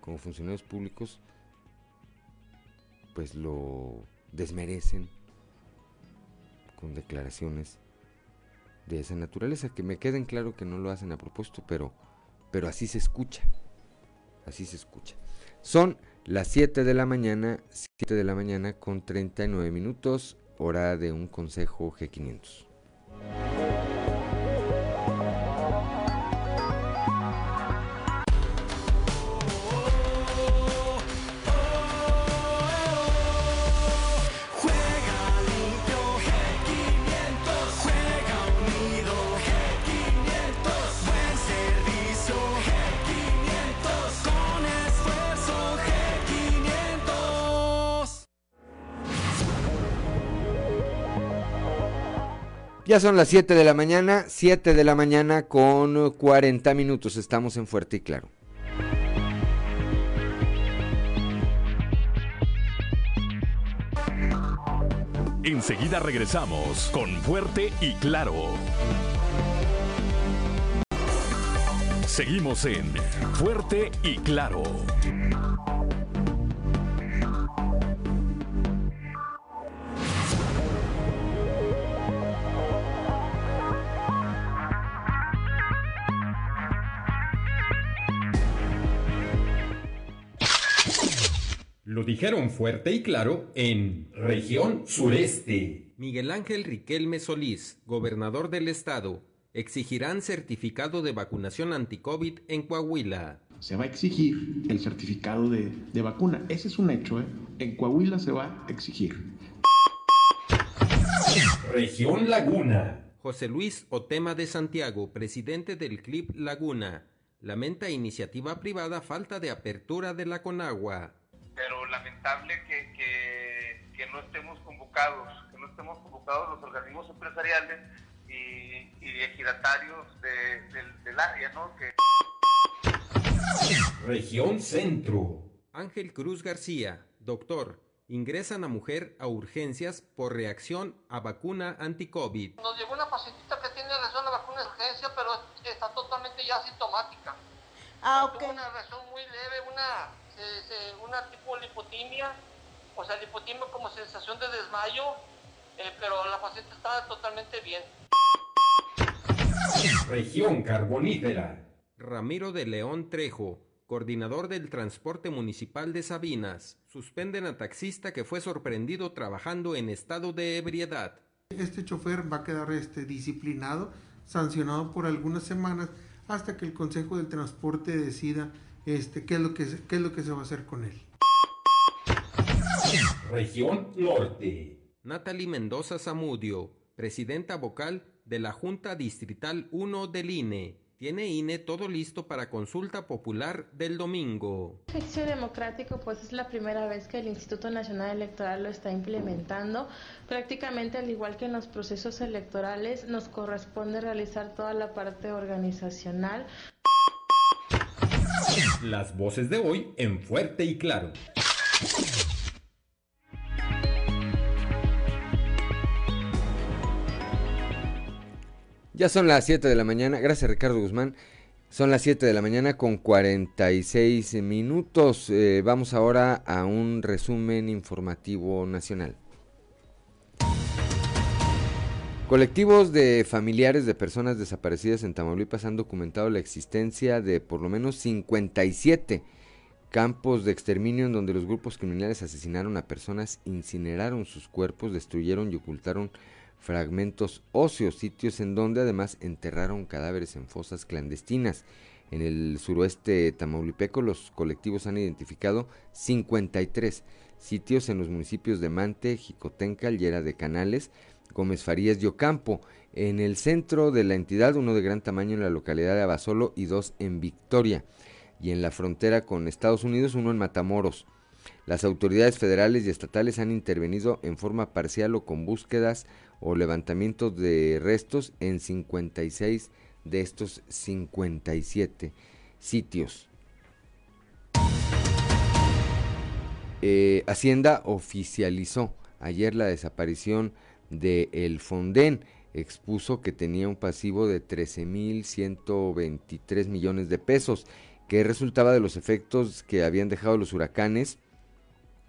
como funcionarios públicos, pues lo desmerecen con declaraciones de esa naturaleza, que me queden claro que no lo hacen a propósito, pero, pero así se escucha, así se escucha. Son las 7 de la mañana, 7 de la mañana con 39 minutos, hora de un consejo G500. Ya son las 7 de la mañana, 7 de la mañana con 40 minutos. Estamos en Fuerte y Claro.
Enseguida regresamos con Fuerte y Claro. Seguimos en Fuerte y Claro.
Lo dijeron fuerte y claro en región sureste.
Miguel Ángel Riquelme Solís, gobernador del estado, exigirán certificado de vacunación anti-COVID en Coahuila.
Se va a exigir el certificado de, de vacuna. Ese es un hecho, ¿eh? En Coahuila se va a exigir.
Región Laguna.
José Luis Otema de Santiago, presidente del CLIP Laguna, lamenta iniciativa privada falta de apertura de la Conagua
pero lamentable que, que, que, no estemos convocados, que no estemos convocados los organismos empresariales y, y ejidatarios de, del, del área, ¿no? Que...
Región Centro.
Ángel Cruz García, doctor, ingresan a mujer a urgencias por reacción a vacuna anti-COVID.
Nos llegó una pacientita que tiene reacción a la vacuna de urgencia, pero está totalmente ya asintomática.
Ah, ok.
Tuvo una reacción muy leve, una eh, una tipo lipotimia, o sea, lipotimia como sensación de desmayo, eh, pero la paciente está totalmente bien.
Región carbonífera.
Ramiro de León Trejo, coordinador del transporte municipal de Sabinas, suspenden a taxista que fue sorprendido trabajando en estado de ebriedad.
Este chofer va a quedar este, disciplinado, sancionado por algunas semanas, hasta que el Consejo del Transporte decida este, qué, es lo que, qué es lo que se va a hacer con él.
Región Norte.
Natalie Mendoza Zamudio, presidenta vocal de la Junta Distrital 1 del INE. Tiene INE todo listo para consulta popular del domingo.
El ejercicio democrático pues es la primera vez que el Instituto Nacional Electoral lo está implementando. Prácticamente al igual que en los procesos electorales nos corresponde realizar toda la parte organizacional.
Las voces de hoy en fuerte y claro.
Ya son las 7 de la mañana, gracias Ricardo Guzmán. Son las 7 de la mañana con 46 minutos. Eh, vamos ahora a un resumen informativo nacional. Colectivos de familiares de personas desaparecidas en Tamaulipas han documentado la existencia de por lo menos 57 campos de exterminio en donde los grupos criminales asesinaron a personas, incineraron sus cuerpos, destruyeron y ocultaron fragmentos óseos, sitios en donde además enterraron cadáveres en fosas clandestinas. En el suroeste tamaulipeco los colectivos han identificado 53 sitios en los municipios de Mante, Jicotenca, Llera de Canales, Gómez Farías y Ocampo. En el centro de la entidad, uno de gran tamaño en la localidad de Abasolo y dos en Victoria. Y en la frontera con Estados Unidos, uno en Matamoros. Las autoridades federales y estatales han intervenido en forma parcial o con búsquedas o levantamientos de restos en 56 de estos 57 sitios. Eh, Hacienda oficializó ayer la desaparición de El Fonden. expuso que tenía un pasivo de 13.123 millones de pesos, que resultaba de los efectos que habían dejado los huracanes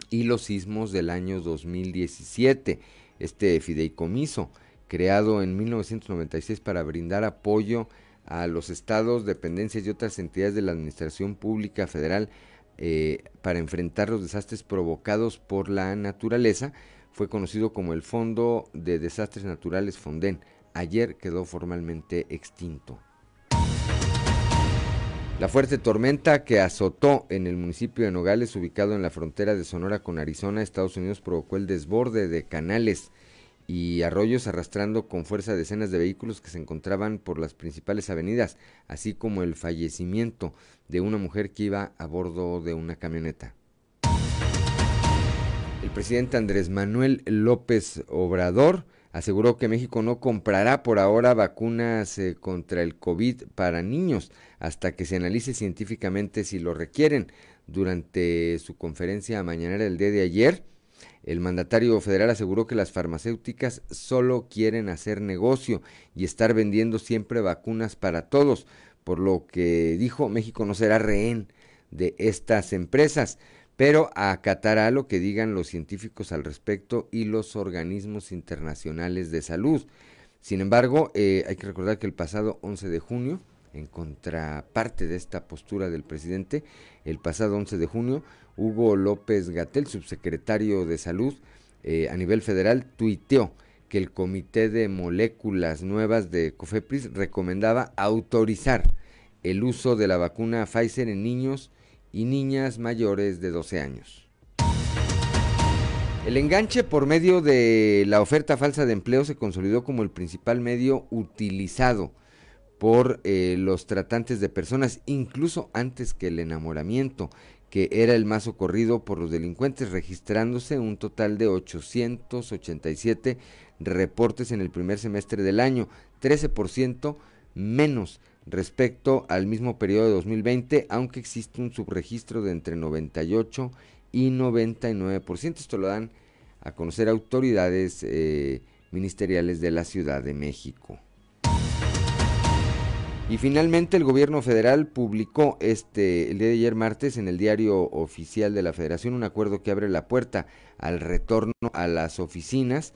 y los sismos del año 2017. Este fideicomiso, creado en 1996 para brindar apoyo a los estados, dependencias y otras entidades de la Administración Pública Federal eh, para enfrentar los desastres provocados por la naturaleza, fue conocido como el Fondo de Desastres Naturales Fonden. Ayer quedó formalmente extinto. La fuerte tormenta que azotó en el municipio de Nogales, ubicado en la frontera de Sonora con Arizona, Estados Unidos, provocó el desborde de canales y arroyos arrastrando con fuerza decenas de vehículos que se encontraban por las principales avenidas, así como el fallecimiento de una mujer que iba a bordo de una camioneta. El presidente Andrés Manuel López Obrador aseguró que México no comprará por ahora vacunas eh, contra el COVID para niños hasta que se analice científicamente si lo requieren. Durante su conferencia mañanera el día de ayer, el mandatario federal aseguró que las farmacéuticas solo quieren hacer negocio y estar vendiendo siempre vacunas para todos, por lo que dijo México no será rehén de estas empresas pero acatará lo que digan los científicos al respecto y los organismos internacionales de salud. Sin embargo, eh, hay que recordar que el pasado 11 de junio, en contraparte de esta postura del presidente, el pasado 11 de junio, Hugo López Gatel, subsecretario de Salud eh, a nivel federal, tuiteó que el Comité de Moléculas Nuevas de COFEPRIS recomendaba autorizar el uso de la vacuna Pfizer en niños y niñas mayores de 12 años. El enganche por medio de la oferta falsa de empleo se consolidó como el principal medio utilizado por eh, los tratantes de personas, incluso antes que el enamoramiento, que era el más ocurrido por los delincuentes, registrándose un total de 887 reportes en el primer semestre del año, 13% menos respecto al mismo periodo de 2020, aunque existe un subregistro de entre 98 y 99%. Esto lo dan a conocer autoridades eh, ministeriales de la Ciudad de México. Y finalmente el gobierno federal publicó este el día de ayer martes en el diario oficial de la Federación un acuerdo que abre la puerta al retorno a las oficinas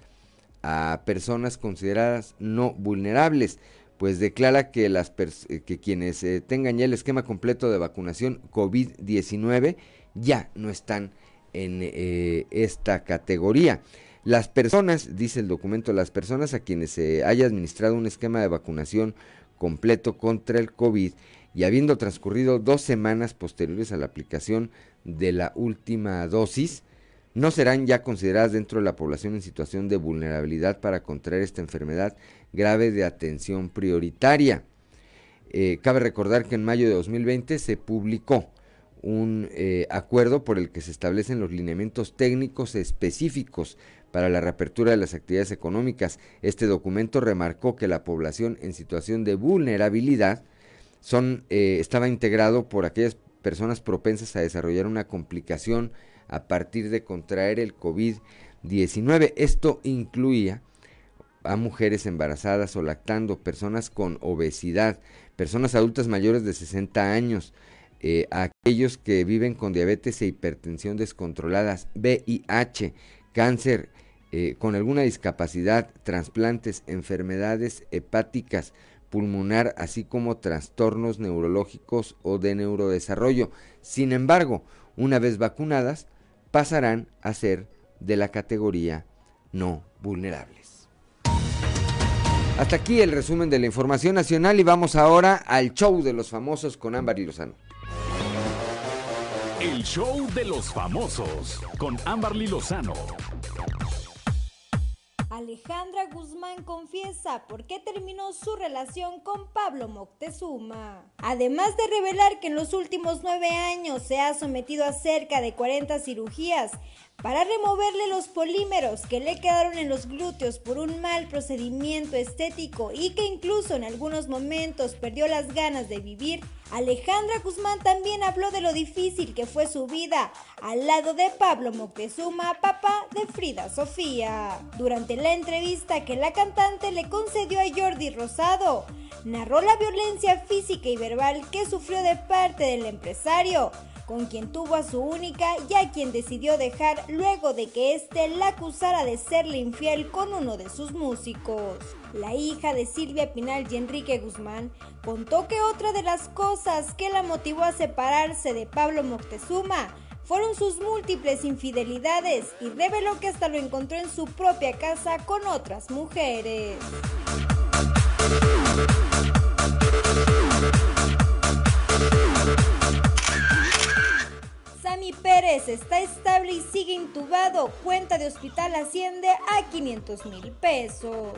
a personas consideradas no vulnerables pues declara que, las eh, que quienes eh, tengan ya el esquema completo de vacunación COVID-19 ya no están en eh, esta categoría. Las personas, dice el documento, las personas a quienes se haya administrado un esquema de vacunación completo contra el COVID y habiendo transcurrido dos semanas posteriores a la aplicación de la última dosis, no serán ya consideradas dentro de la población en situación de vulnerabilidad para contraer esta enfermedad grave de atención prioritaria. Eh, cabe recordar que en mayo de 2020 se publicó un eh, acuerdo por el que se establecen los lineamientos técnicos específicos para la reapertura de las actividades económicas. Este documento remarcó que la población en situación de vulnerabilidad son, eh, estaba integrado por aquellas personas propensas a desarrollar una complicación a partir de contraer el COVID-19. Esto incluía a mujeres embarazadas o lactando, personas con obesidad, personas adultas mayores de 60 años, eh, aquellos que viven con diabetes e hipertensión descontroladas, VIH, cáncer, eh, con alguna discapacidad, trasplantes, enfermedades hepáticas, pulmonar, así como trastornos neurológicos o de neurodesarrollo. Sin embargo, una vez vacunadas, pasarán a ser de la categoría no vulnerables. Hasta aquí el resumen de la información nacional y vamos ahora al show de los famosos con Ámbar y Lozano.
El show de los famosos con Ámbar Lozano.
Alejandra Guzmán confiesa por qué terminó su relación con Pablo Moctezuma. Además de revelar que en los últimos nueve años se ha sometido a cerca de 40 cirugías para removerle los polímeros que le quedaron en los glúteos por un mal procedimiento estético y que incluso en algunos momentos perdió las ganas de vivir, Alejandra Guzmán también habló de lo difícil que fue su vida al lado de Pablo Moctezuma, papá de Frida Sofía. Durante la entrevista que la cantante le concedió a Jordi Rosado, narró la violencia física y verbal que sufrió de parte del empresario, con quien tuvo a su única y a quien decidió dejar luego de que éste la acusara de serle infiel con uno de sus músicos. La hija de Silvia Pinal y Enrique Guzmán contó que otra de las cosas que la motivó a separarse de Pablo Moctezuma fueron sus múltiples infidelidades y reveló que hasta lo encontró en su propia casa con otras mujeres. Está estable y sigue intubado. Cuenta de hospital asciende a 500 mil pesos.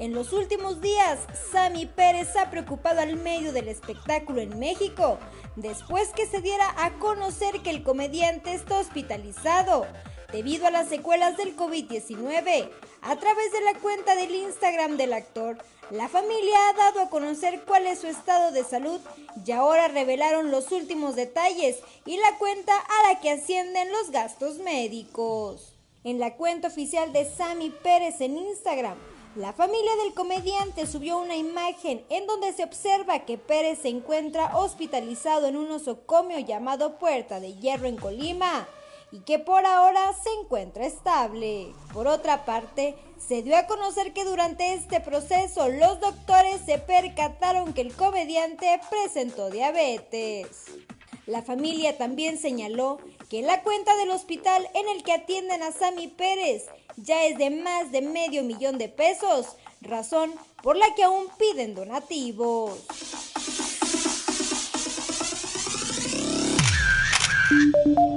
En los últimos días, Sammy Pérez ha preocupado al medio del espectáculo en México, después que se diera a conocer que el comediante está hospitalizado debido a las secuelas del COVID-19. A través de la cuenta del Instagram del actor, la familia ha dado a conocer cuál es su estado de salud y ahora revelaron los últimos detalles y la cuenta a la que ascienden los gastos médicos. En la cuenta oficial de Sammy Pérez en Instagram, la familia del comediante subió una imagen en donde se observa que Pérez se encuentra hospitalizado en un osocomio llamado Puerta de Hierro en Colima y que por ahora se encuentra estable. Por otra parte, se dio a conocer que durante este proceso los doctores se percataron que el comediante presentó diabetes. La familia también señaló que la cuenta del hospital en el que atienden a Sammy Pérez ya es de más de medio millón de pesos, razón por la que aún piden donativos.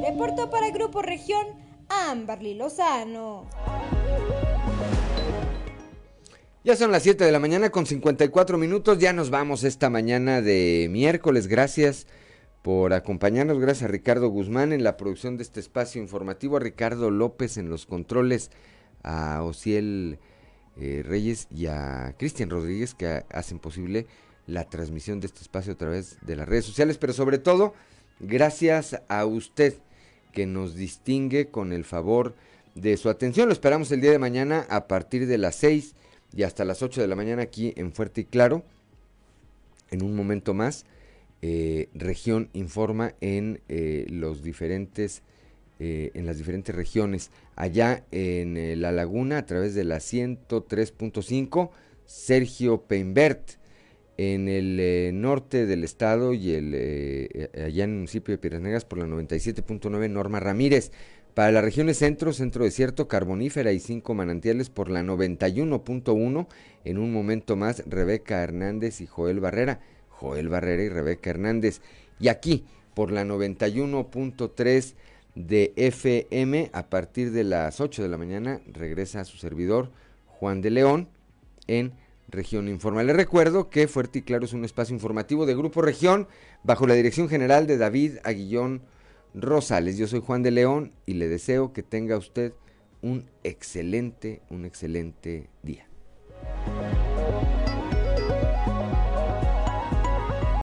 Reportó para Grupo Región Amberly Lozano.
Ya son las 7 de la mañana con 54 minutos. Ya nos vamos esta mañana de miércoles. Gracias por acompañarnos. Gracias a Ricardo Guzmán en la producción de este espacio informativo, a Ricardo López en los controles, a Ociel eh, Reyes y a Cristian Rodríguez que hacen posible la transmisión de este espacio a través de las redes sociales, pero sobre todo gracias a usted que nos distingue con el favor de su atención. Lo esperamos el día de mañana a partir de las 6 y hasta las 8 de la mañana aquí en Fuerte y Claro. En un momento más, eh, región informa en eh, los diferentes eh, en las diferentes regiones. Allá en La Laguna, a través de la 103.5, Sergio Peinbert en el eh, norte del estado y el, eh, eh, allá en el municipio de Piedras Negras por la 97.9 Norma Ramírez. Para las regiones centro, centro desierto, carbonífera y cinco manantiales por la 91.1. En un momento más, Rebeca Hernández y Joel Barrera. Joel Barrera y Rebeca Hernández. Y aquí, por la 91.3 de FM, a partir de las 8 de la mañana, regresa a su servidor Juan de León en Región Informa. Les recuerdo que Fuerte y Claro es un espacio informativo de Grupo Región bajo la dirección general de David Aguillón Rosales. Yo soy Juan de León y le deseo que tenga usted un excelente, un excelente día.